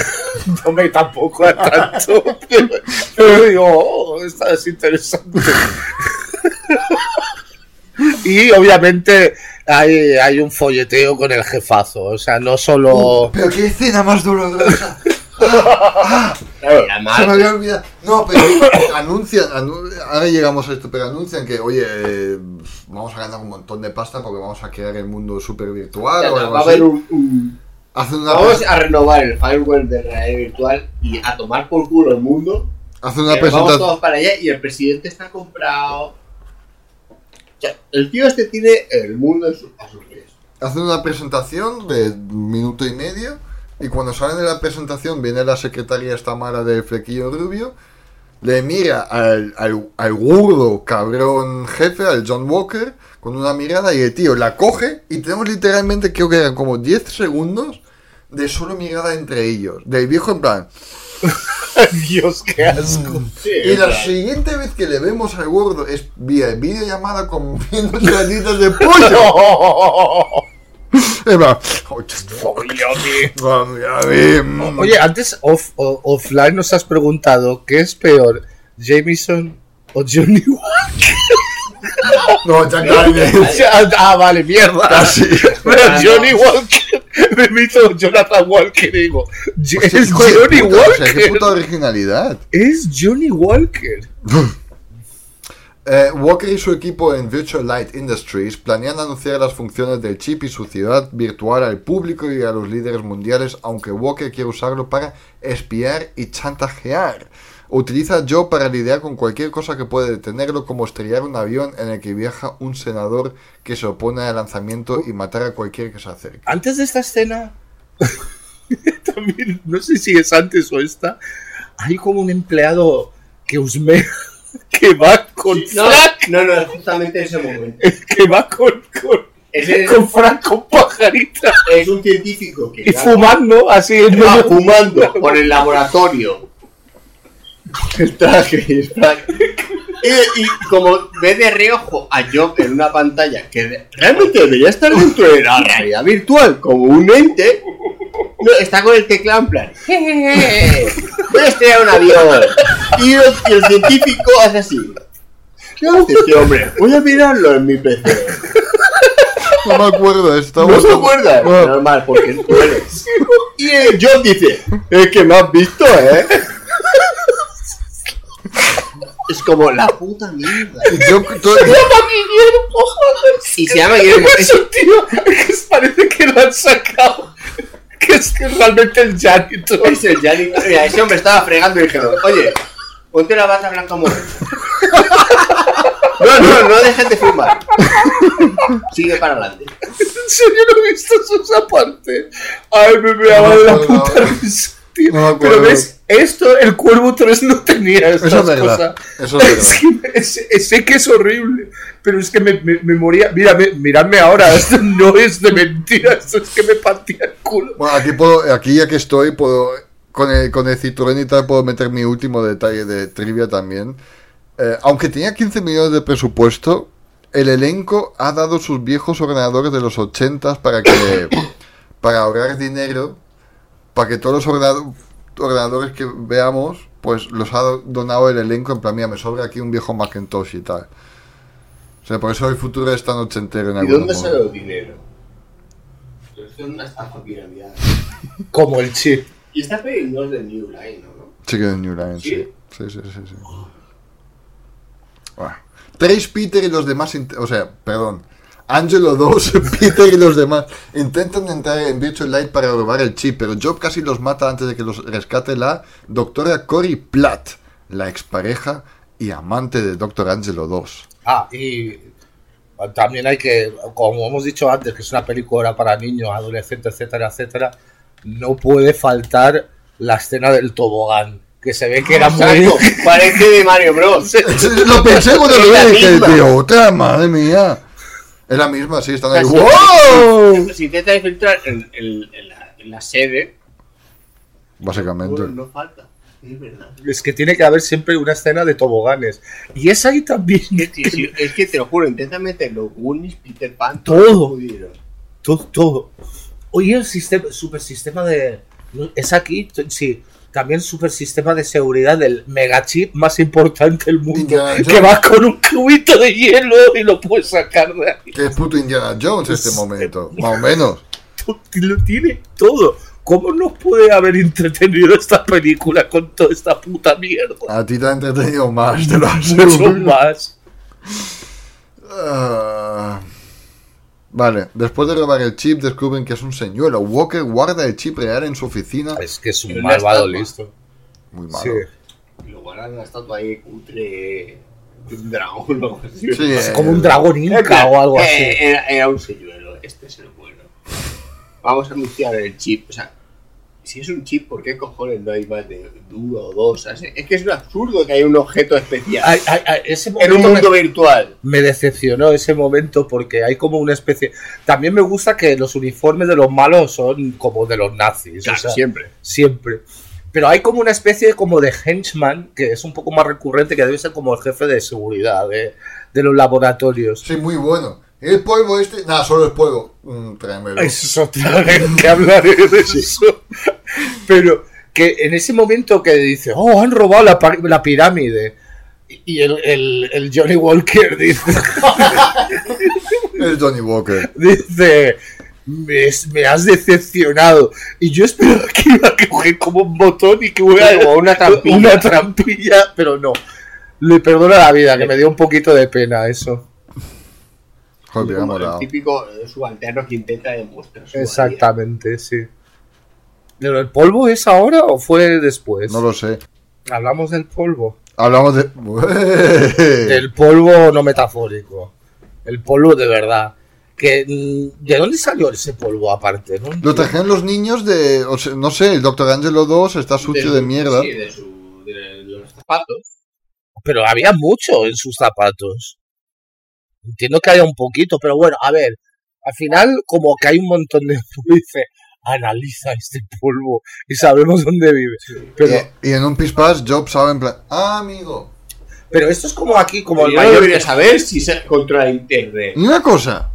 No me tampoco a tanto. Pero, pero digo, oh, esta es interesante. *laughs* y obviamente hay, hay un folleteo con el jefazo. O sea, no solo. Pero qué escena más dolorosa. Claro, la Se me había olvidado. No, pero *coughs* anuncian, anu- ahora llegamos a esto, pero anuncian que, oye, eh, vamos a ganar un montón de pasta porque vamos a crear el mundo super virtual o algo Va a así. haber un, un- Hacen una, Vamos a renovar el firewall de realidad virtual y a tomar por culo el mundo. hacen una nos vamos presentación. todos para allá y el presidente está comprado. O sea, el tío este tiene el mundo a sus pies. Hacen una presentación de minuto y medio y cuando salen de la presentación viene la secretaria esta mala del flequillo rubio, le mira al, al, al gordo cabrón jefe, al John Walker, con una mirada y el tío la coge y tenemos literalmente creo que eran como 10 segundos de solo mirada entre ellos, del viejo en plan. *laughs* Dios, qué asco. Y la siguiente vez que le vemos al gordo es vía videollamada con *laughs* viendo de pollo. *laughs* Oye, antes off- offline nos has preguntado ¿qué es peor, Jameson o Johnny *laughs* Walker? No, Jack Daniels. *laughs* ah, vale, mierda. Casi. Pero Ah, no. *laughs* Johnny Walker, me invito Jonathan Walker y digo, es Johnny puta, o sea, qué Walker. puta originalidad. Es Johnny Walker. Eh, Walker y su equipo en Virtual Light Industries planean anunciar las funciones del chip y su ciudad virtual al público y a los líderes mundiales, aunque Walker quiere usarlo para espiar y chantajear. Utiliza Joe para lidiar con cualquier cosa que puede detenerlo, como estrellar un avión en el que viaja un senador que se opone al lanzamiento y matar a cualquier que se acerque. Antes de esta escena, *laughs* También, no sé si es antes o esta. Hay como un empleado que husmea, *laughs* que va con No, Frank, no, no, es justamente ese momento. que va con, con, Ese es, con Frank con pajarita es un científico que y va- fumando así en va fumando *laughs* por el laboratorio. El traje y el traje. Y, y como ve de reojo a Job en una pantalla que realmente debería estar dentro de la realidad virtual como un ente, no, está con el teclado en plan. "Jejeje, Voy a estrellar un avión. Y el, y el científico hace así. ¿Qué hace este hombre? Voy a mirarlo en mi PC. No me acuerdo, estaba ¿No se acuerda? Bueno, Normal, porque tú eres. Y el John dice, es que me has visto, ¿eh? Es como la puta mierda. yo, to- Y se llama Guillermo. *laughs* Es, Eso, tío, es que parece que lo han sacado. Que es que realmente el janitor. es el Gianni. Mira, ese hombre estaba fregando y dijeron, oye, ponte la bata blanca morena. No, no, no dejes de filmar. Sigue para adelante. En serio no he visto esa parte. Ay, me me No la puta risa, tío. No. Pero ves, esto el Cuervo 3 no tenía estas Eso es verdad, cosas. eso es Es que es- sé que es horrible, pero es que me, me, me moría. Mira, me- miradme ahora, *laughs* esto no es de mentira, esto es que me partía el culo. Bueno, aquí, puedo, aquí ya que estoy, puedo con el, con el Citroën y tal, puedo meter mi último detalle de trivia también. Eh, aunque tenía 15 millones de presupuesto, el elenco ha dado sus viejos ordenadores de los 80 para que *coughs* para ahorrar dinero, para que todos los ordenado- ordenadores que veamos, pues los ha donado el elenco en plan, mira, me sobra aquí un viejo Macintosh y tal. O sea, por eso el futuro es tan ochentero en ¿Y dónde sale el dinero? Es una estafa piramidal. *laughs* Como el chip. Y esta peli no es de New Line, ¿no? Sí que de New Line, sí. ¿Sí? Sí, sí, sí, sí. Bueno. Trace Peter y los demás, o sea, perdón. Angelo 2, *laughs* Peter y los demás intentan entrar en Virtual Light para robar el chip, pero Job casi los mata antes de que los rescate la doctora Cory Platt, la expareja y amante de Doctor Angelo 2. Ah, y también hay que, como hemos dicho antes, que es una película para niños, adolescentes, etcétera, etcétera, no puede faltar la escena del tobogán, que se ve que era muy... *laughs* Parece de Mario Bros. *laughs* Lo pensé cuando lo vi, dije, misma. de otra, madre mía. Es la misma, sí, están ahí. ¡Wow! Se intenta infiltrar en, en- en la, en la sede. Básicamente. No falta. Es verdad. Es que tiene que haber siempre una escena de toboganes. Y es ahí también. Es que, si- es que te lo juro, intenta meterlo. Goonies, Peter Pan, Todo. Todo, todo. Oye, el sistema, super sistema de. ¿Es aquí? Sí. También super sistema de seguridad del megachip más importante del mundo. Indiana Que Jones. va con un cubito de hielo y lo puedes sacar de ahí. Que es puto Indiana Jones este momento, más o menos. *laughs* Lo tiene todo. ¿Cómo nos puede haber entretenido esta película con toda esta puta mierda? A ti te ha entretenido más, te lo Mucho aseguro. más. Ah, vale, después de robar el chip descubren que es un señuelo. Walker guarda el chip real en su oficina. Es que es un malvado listo. Muy Sí. malo. Y lo guardan en una estatua ahí cutre. de Un dragón o algo así. Sí, *laughs* Es eh, como un dragón inca o algo Eh, así. Era, era un señuelo, este es el bueno. Vamos a anunciar el chip. O sea, si es un chip, ¿por qué cojones no hay más de uno o dos? Es que es un absurdo que haya un objeto especial Ay, ay, ay, ese en un me- mundo virtual. me decepcionó ese momento porque hay como una especie. También me gusta que los uniformes de los malos son como de los nazis. o sea, siempre. siempre. Pero hay como una especie como de henchman que es un poco más recurrente, que debe ser como el jefe de seguridad de, de los laboratorios. Sí, muy bueno. El polvo este. Nada, solo el polvo. Mm, tráemelo. Eso es otra vez que hablaré de eso. Pero que en ese momento que dice, oh, han robado la, pirámide. Y el, el- el Johnny Walker dice, *laughs* El Johnny Walker. dice me, me has decepcionado. Y yo esperaba que iba a coger como un botón y que hubiera Como una trampilla. una trampilla, pero no. Le perdono la vida, que me dio un poquito de pena eso. Joder, Como el típico subalterno que intenta demostrar su valía. Exactamente, sí. ¿Pero el polvo es ahora o fue después? No lo sé. Hablamos del polvo. Hablamos de. *laughs* Del polvo no metafórico. El polvo de verdad. que mm, ¿De dónde salió ese polvo aparte? No Lo trajeron los niños de. o sea, no sé, el Dr. Angelo 2 está sucio de, su- mierda. Sí, de, su, de los zapatos. Pero había mucho en sus zapatos. Entiendo que haya un poquito, pero bueno, a ver. Al final, como que hay un montón de... *laughs* Dice, analiza este polvo y sabemos dónde vive. Pero, Y, y en un pispás, Job sabe en plan. Ah, amigo. pero esto es como aquí, como el yo mayor... debería saber si se controla internet. Y una cosa.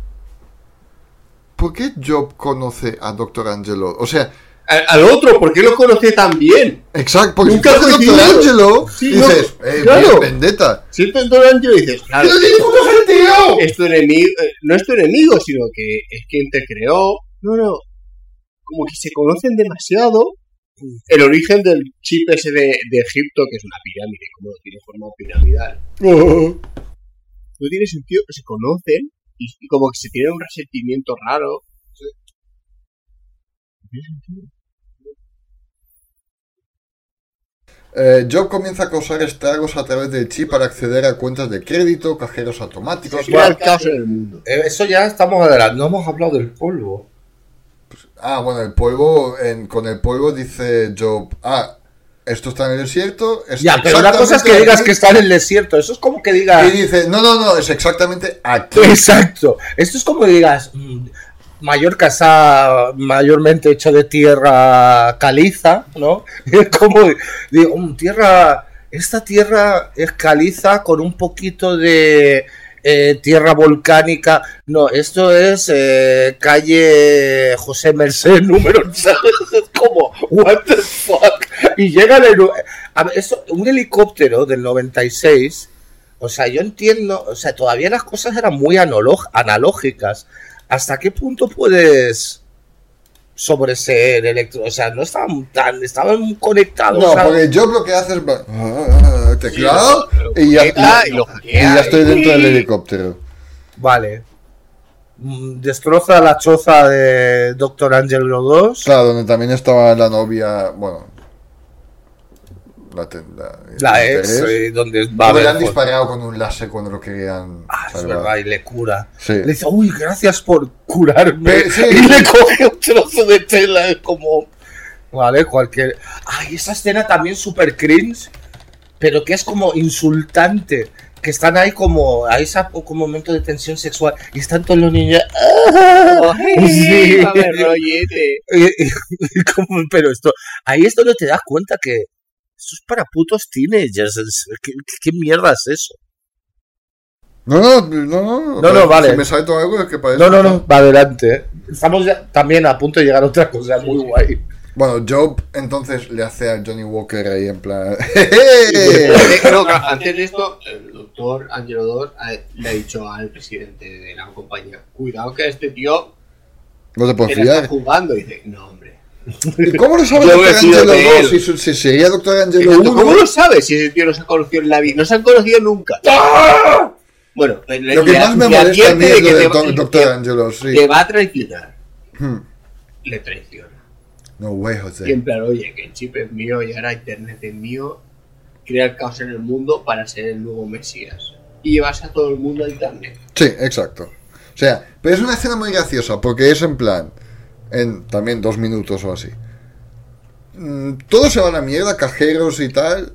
¿Por qué Job conoce a Dr. Angelo? O sea, Al, al otro, ¿por qué lo conoce tan bien? exacto, porque Nunca si conoces a coincidido. Dr. Angelo, Sí, dices, no, eh, claro. vendetta. Si es año dices, claro, ¡Pero tiene puto sentido! es tu enemigo, eh, no es tu enemigo, sino que es quien te creó. No, no. Como que se conocen demasiado. El origen del chip ese de, de Egipto, que es una pirámide, como tiene forma piramidal. No tiene sentido que se conocen y, y como que se tienen un resentimiento raro. No tiene sentido. Eh, Job comienza a causar estragos a través del chip para acceder a cuentas de crédito, cajeros automáticos. Se crea el caos en el mundo. Eh, Eso ya estamos adelante. No hemos hablado del polvo. Ah, bueno, el polvo, en- con el polvo dice Job, ah, esto está en el desierto. es Ya, pero una cosa es que digas aquí". que está en el desierto. Eso es como que digas... Y dice, no, no, no, es exactamente aquí. Exacto. Esto es como digas, mm, Mallorca está mayormente hecho de tierra caliza, ¿no? *laughs* Es como, digo, mm, tierra, esta tierra es caliza con un poquito de eh, tierra volcánica. No, esto es eh, calle José Merced número. *laughs* Es como, what the fuck. Y llega el a un helicóptero del 96 o sea, yo entiendo, o sea, todavía las cosas eran muy analógicas. ¿Hasta qué punto puedes sobreseer electro? O sea, no estaban tan, estaban conectados. No, porque Job lo que hace es ah, teclado y ya, conecta y- y lo y hackea, ya estoy dentro del helicóptero. Vale. Mm, Destroza la choza de Doctor Angelo 2. Claro, donde también estaba la novia, bueno, la, ex, eh, donde va a le han disparado con un láser cuando lo querían Ah, es verdad, y le cura. Sí. Le dice, uy, gracias por curarme. Pe- sí. y le coge un trozo de tela, es como. Vale, cualquier. Ay, esa escena también súper cringe, pero que es como insultante. Que están ahí como. Hay ese momento de tensión sexual y están todos los niños. ¡ah! Sí. A ver, rollete. *laughs* Y- y- y como- pero esto. Ahí es donde te das cuenta que. Esto es para putos teenagers. ¿Qué, qué mierda es eso? No, no, no, no. No, no, vale. Si me sale todo algo es que parece. No, no, no, va adelante. ¿eh? Estamos ya también a punto de llegar a otra cosa muy guay. Bueno, Job entonces le hace a Johnny Walker ahí en plan. *laughs* No, *laughs* antes de esto, el doctor Angelo 2 le ha dicho al presidente de la compañía: Cuidado que este tío No te puedes fiar. jugando. Y dice: No. ¿Y cómo lo sabe Doctor Angelo de 2? él. Si, sería Doctor Angelo 1. ¿Cómo lo sabes si ese tío no se ha conocido en la vida? No se han conocido nunca. Bueno, le, Lo que más me le molesta a mí es lo de Doctor Angelo, sí. te va a traicionar. Hmm. Le traiciona. No way, Y José. en plan, oye, que el chip es mío y ahora internet es mío. Crea el caos en el mundo para ser el nuevo Mesías. Y llevarse a todo el mundo a internet. Sí, exacto. O sea, pero es una escena muy graciosa porque es en plan, en también dos minutos o así. Mm, Todo se va a la mierda, cajeros y tal.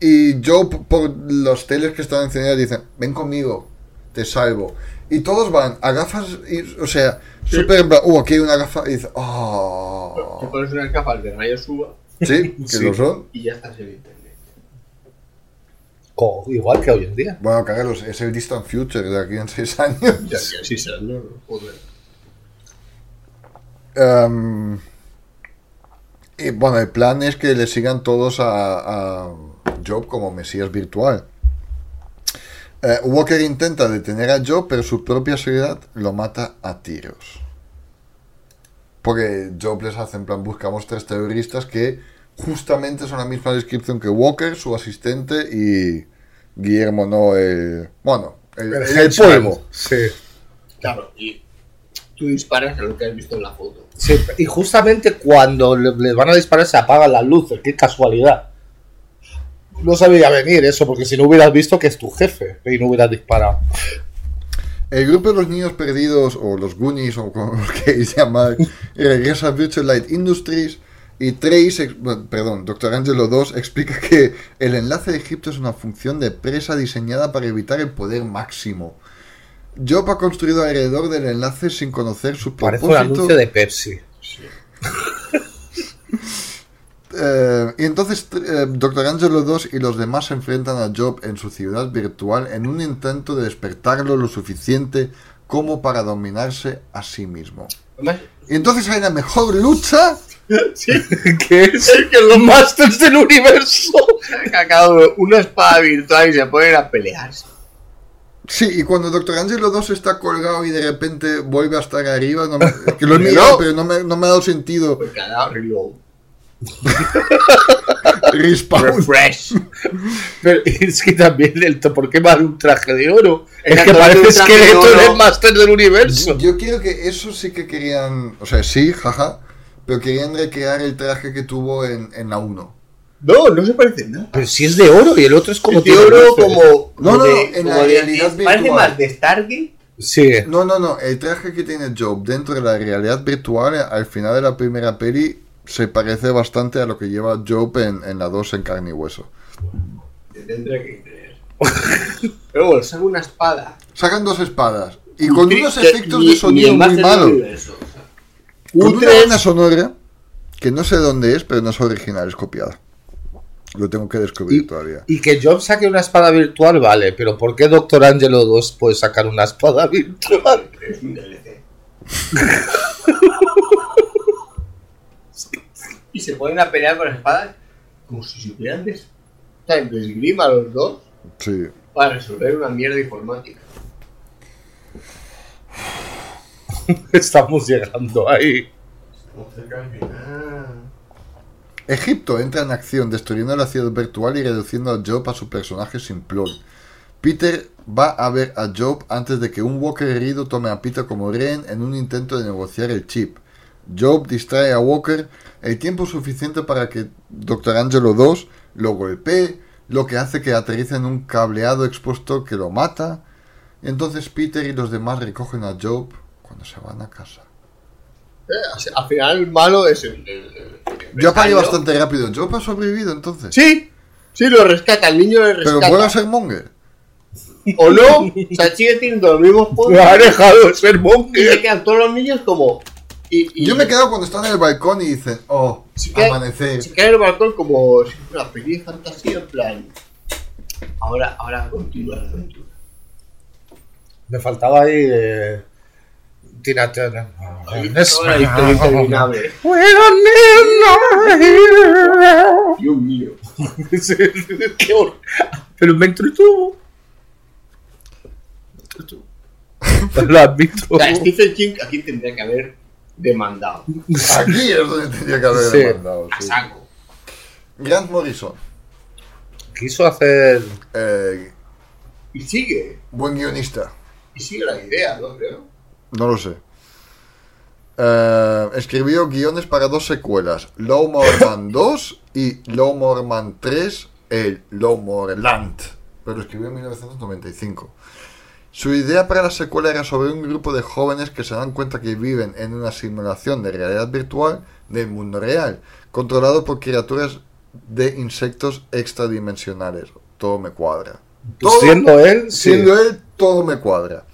Y yo por los teles que están encendidos dicen, ven conmigo, te salvo. Y todos van a gafas, y, o sea, súper en plan, uh, aquí hay una gafa, y dice, Te oh. pones unas gafas de rayos UVA Sí, *laughs* que Sí. lo son. y ya estás en internet. Igual que hoy en día. Bueno, Carlos, es el distant future de aquí en seis años. Ya, ya, sí, sí, no, no, joder. Y bueno, el plan es que le sigan todos a, a Job como Mesías virtual. Eh, Walker intenta detener a Job, pero su propia seguridad lo mata a tiros. Porque Job les hace en plan, buscamos tres terroristas que justamente son la misma descripción que Walker, su asistente, y Guillermo, no el... Bueno, el, el- el polvo. Sí. Claro, y tú disparas a lo que has visto en la foto. Y justamente cuando le, le van a disparar se apagan las luces. Qué casualidad. No sabía venir eso, porque si no hubieras visto que es tu jefe y no hubieras disparado. El grupo de los niños perdidos, o los Goonies, o como lo queréis llamar, regresa a Virtual Light Industries y Trace, perdón, Dr. Angelo 2 explica que el enlace de Egipto es una función de presa diseñada para evitar el poder máximo. Job ha construido alrededor del enlace sin conocer su Parece un propósito. anuncio de Pepsi. *laughs* Eh, y entonces eh, Dr. Angelo 2 y los demás se enfrentan a Job en su ciudad virtual en un intento de despertarlo lo suficiente como para dominarse a sí mismo. Y entonces hay la mejor lucha. *laughs* sí, *laughs* ¿Qué es? que los Masters del Universo. que uno una espada virtual y se ponen a pelearse. Sí, y cuando Dr. Angelo 2 está colgado y de repente vuelve a estar arriba, no me- que lo he *laughs* No. mirado, pero no me, no me ha dado sentido. Pues reload. *laughs* Refresh. Pero es que también el ¿por qué va de un traje de oro? Es que parece de esqueleto oro. del Master del Universo. Yo creo que eso sí que querían, o sea, sí, jaja, pero querían recrear el traje que tuvo en, en la 1. No, no se parece nada. Pero si es de oro y el otro es como Es de oro como. No, no, de- no, en la de- realidad Parece virtual. más de Stargate. Sí. No, no, no. El traje que tiene Job dentro de la realidad virtual al final de la primera peli se parece bastante a lo que lleva Job en, en la 2 en carne y hueso. Te tendré que creer. *laughs* Pero bueno, saca una espada. Sacan dos espadas y con unos efectos ni- de ni sonido muy malos. Con una sonora que no sé dónde es, pero no es original, es copiada. Lo tengo que descubrir Y, todavía. y que Job saque una espada virtual, vale, pero ¿por qué Doctor Angelo 2 puede sacar una espada virtual? Es un DLC. *laughs* y se ponen a pelear con las espadas como si supieran de, o sea, de esgrima los dos Sí. para resolver una mierda informática. *laughs* Estamos llegando ahí. Estamos cerca del final. Egipto entra en acción destruyendo la ciudad virtual y reduciendo a Job a su personaje simplón. Peter va a ver a Job antes de que un Walker herido tome a Peter como rehén en un intento de negociar el chip. Job distrae a Walker el tiempo suficiente para que Dr. Angelo 2 lo golpee, lo que hace que aterrice en un cableado expuesto que lo mata. Entonces Peter y los demás recogen a Job cuando se van a casa. Eh, al final el malo es el. el- el- el Yo apagué bastante rápido. Job ha sobrevivido entonces. Sí, sí, lo rescata, el niño le Pero rescata. vuelve a ser Monger. O no, o sea, sigue teniendo los mismos Me poderes. ha dejado de ser Y se monger. quedan todos los niños como. Y, y Yo me he quedado cuando están en el balcón y dicen, oh, Se queda- amanecer. Se queda en el balcón como si fuera una peli de fantasía, en plan. Ahora, ahora continúa la aventura. Me faltaba ahí eh, Tina Turner. Historia interminable. Dios mío. *laughs* Qué hor- Pero me entretuvo. Me entretuvo. Lo admito. O sea, Stephen King aquí tendría que haber demandado. Aquí es donde tenía que haber Sí. demandado. A sí. saco. Grant Morrison, Quiso hacer. eh, Y sigue. buen guionista. Y sigue la idea, ¿no? Creo. No lo sé. Eh, escribió guiones para dos secuelas, Lowmore Man *laughs* 2 y Lowmore Man 3, el Lowmore Land, pero escribió en 1995. Su idea para la secuela era sobre un grupo de jóvenes que se dan cuenta que viven en una simulación de realidad virtual del mundo real, controlado por criaturas de insectos extradimensionales. Todo me cuadra. Todo- Siendo él, sí. Siendo él, todo me cuadra.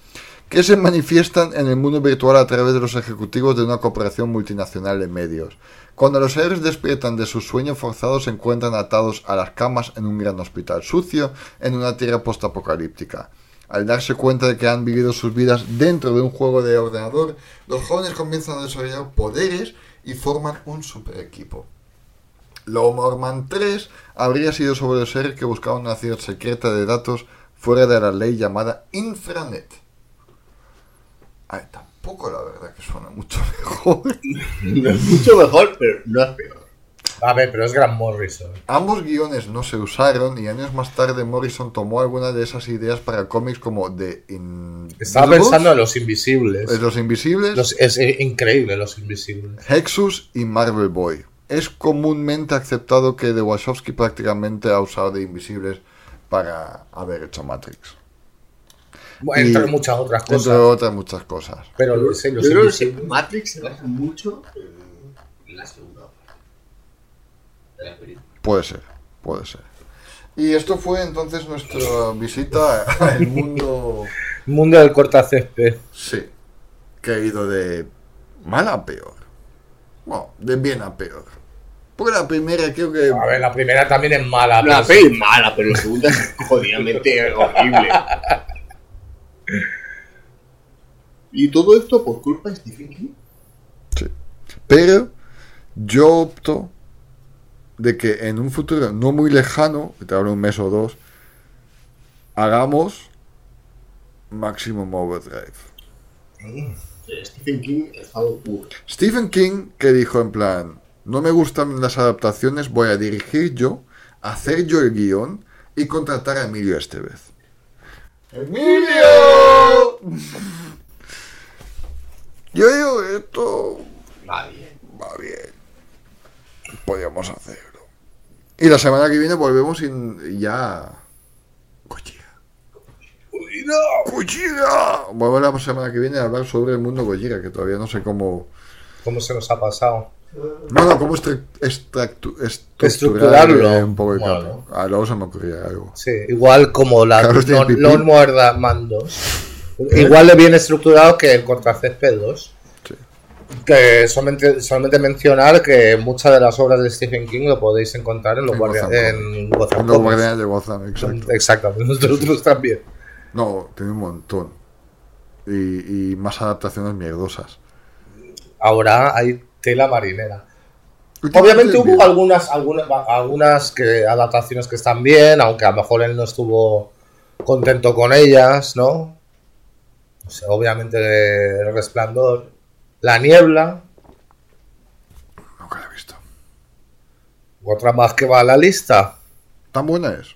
Que se manifiestan en el mundo virtual a través de los ejecutivos de una corporación multinacional de medios. Cuando los héroes despiertan de su sueño forzado, se encuentran atados a las camas en un gran hospital sucio en una tierra postapocalíptica. Al darse cuenta de que han vivido sus vidas dentro de un juego de ordenador, los jóvenes comienzan a desarrollar poderes y forman un super equipo. Lomorman 3 habría sido sobre los seres que buscaban una ciudad secreta de datos fuera de la ley llamada Infranet. Ay, tampoco la verdad que suena mucho *laughs* mejor. No es mucho mejor, pero no es peor. A ver, pero es Grant Morrison. Ambos guiones no se usaron y años más tarde Morrison tomó algunas de esas ideas para cómics como The Invisibles, Estaba pensando en los invisibles. eh, Los Invisibles, Los- es eh, increíble los invisibles. Hexus y Marvel Boy. Es comúnmente aceptado que The Wachowski prácticamente ha usado de Invisibles para haber hecho Matrix. Bueno, Y- Entre muchas otras Entre cosas. otras muchas cosas. Pero lo sé, Yo los creo que. Matrix se basa mucho en, la segunda parte de la película. Puede ser, puede ser. Y esto fue entonces nuestra visita al mundo, *laughs* Mundo del cortacésped. sí, que ha ido de mal a peor. Bueno, de bien a peor. Porque la primera creo que... A ver, la primera también es mala. La pero peli es mala, pero la segunda es jodidamente *laughs* horrible. Y todo esto por culpa de Stephen King. Sí. Pero yo opto de que en un futuro no muy lejano, que te hablo un mes o dos, hagamos Maximum Overdrive. Stephen King puro. Stephen King que dijo en plan, no me gustan las adaptaciones, voy a dirigir yo, hacer yo el guion y contratar a Emilio Estevez. ¡Emilio! *laughs* Yo digo, esto Va bien. va bien. Podríamos hacerlo. Y la semana que viene volvemos y ya... Gojira. Gojira. Vuelvo la semana que viene a hablar sobre el mundo Gojira, que todavía no sé cómo... ¿Cómo se nos ha pasado? No, no, cómo Estructurarlo. estructurar un poco Bueno. Ah, luego se me ocurría algo. Sí, igual como la non, muerda mandos. Igual de bien estructurado que el cortacésped 2. Sí. Que solamente, solamente mencionar que muchas de las obras de Stephen King lo podéis encontrar en los En guardia- Gotham en Gotham Los guardianes de Gotham, exacto. Exactamente, nosotros también. No, tiene un montón. Y, y más adaptaciones mierdosas. Ahora hay tela marinera. Obviamente bien. hubo algunas, algunas, algunas que, adaptaciones que están bien, aunque a lo mejor él no estuvo contento con ellas, ¿no? O sea, obviamente el resplandor, la niebla, Nunca la he visto. otra más que va a la lista. ¿Tan buena es?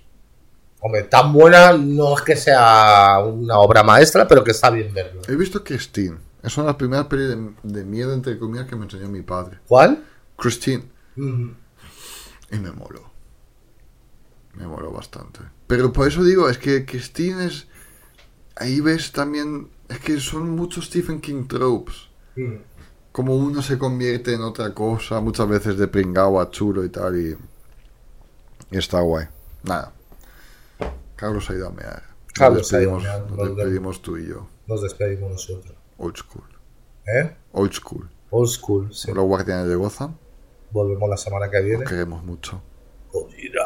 Hombre, tan buena no es que sea una obra maestra, pero que está bien verlo. He visto Christine. Es una de las primeras pelis de, de miedo, entre comillas, que me enseñó mi padre. ¿Cuál? Christine. Mm, Y me moló. Me moló bastante. Pero por eso digo, es que Christine es... Ahí ves también... Es que son muchos Stephen King tropes. mm. Como uno se convierte en otra cosa, muchas veces de pringao a chulo y tal, y... y está guay. Nada. Carlos ha ido a mear. Nos Carlos ha ido a despedimos, mear, nos nos despedimos tú y yo. Nos despedimos nosotros. Old School. ¿Eh? Old School. Old School, sí. Los Guardianes de Gotham. Volvemos la semana que viene. Nos queremos mucho. Gojira.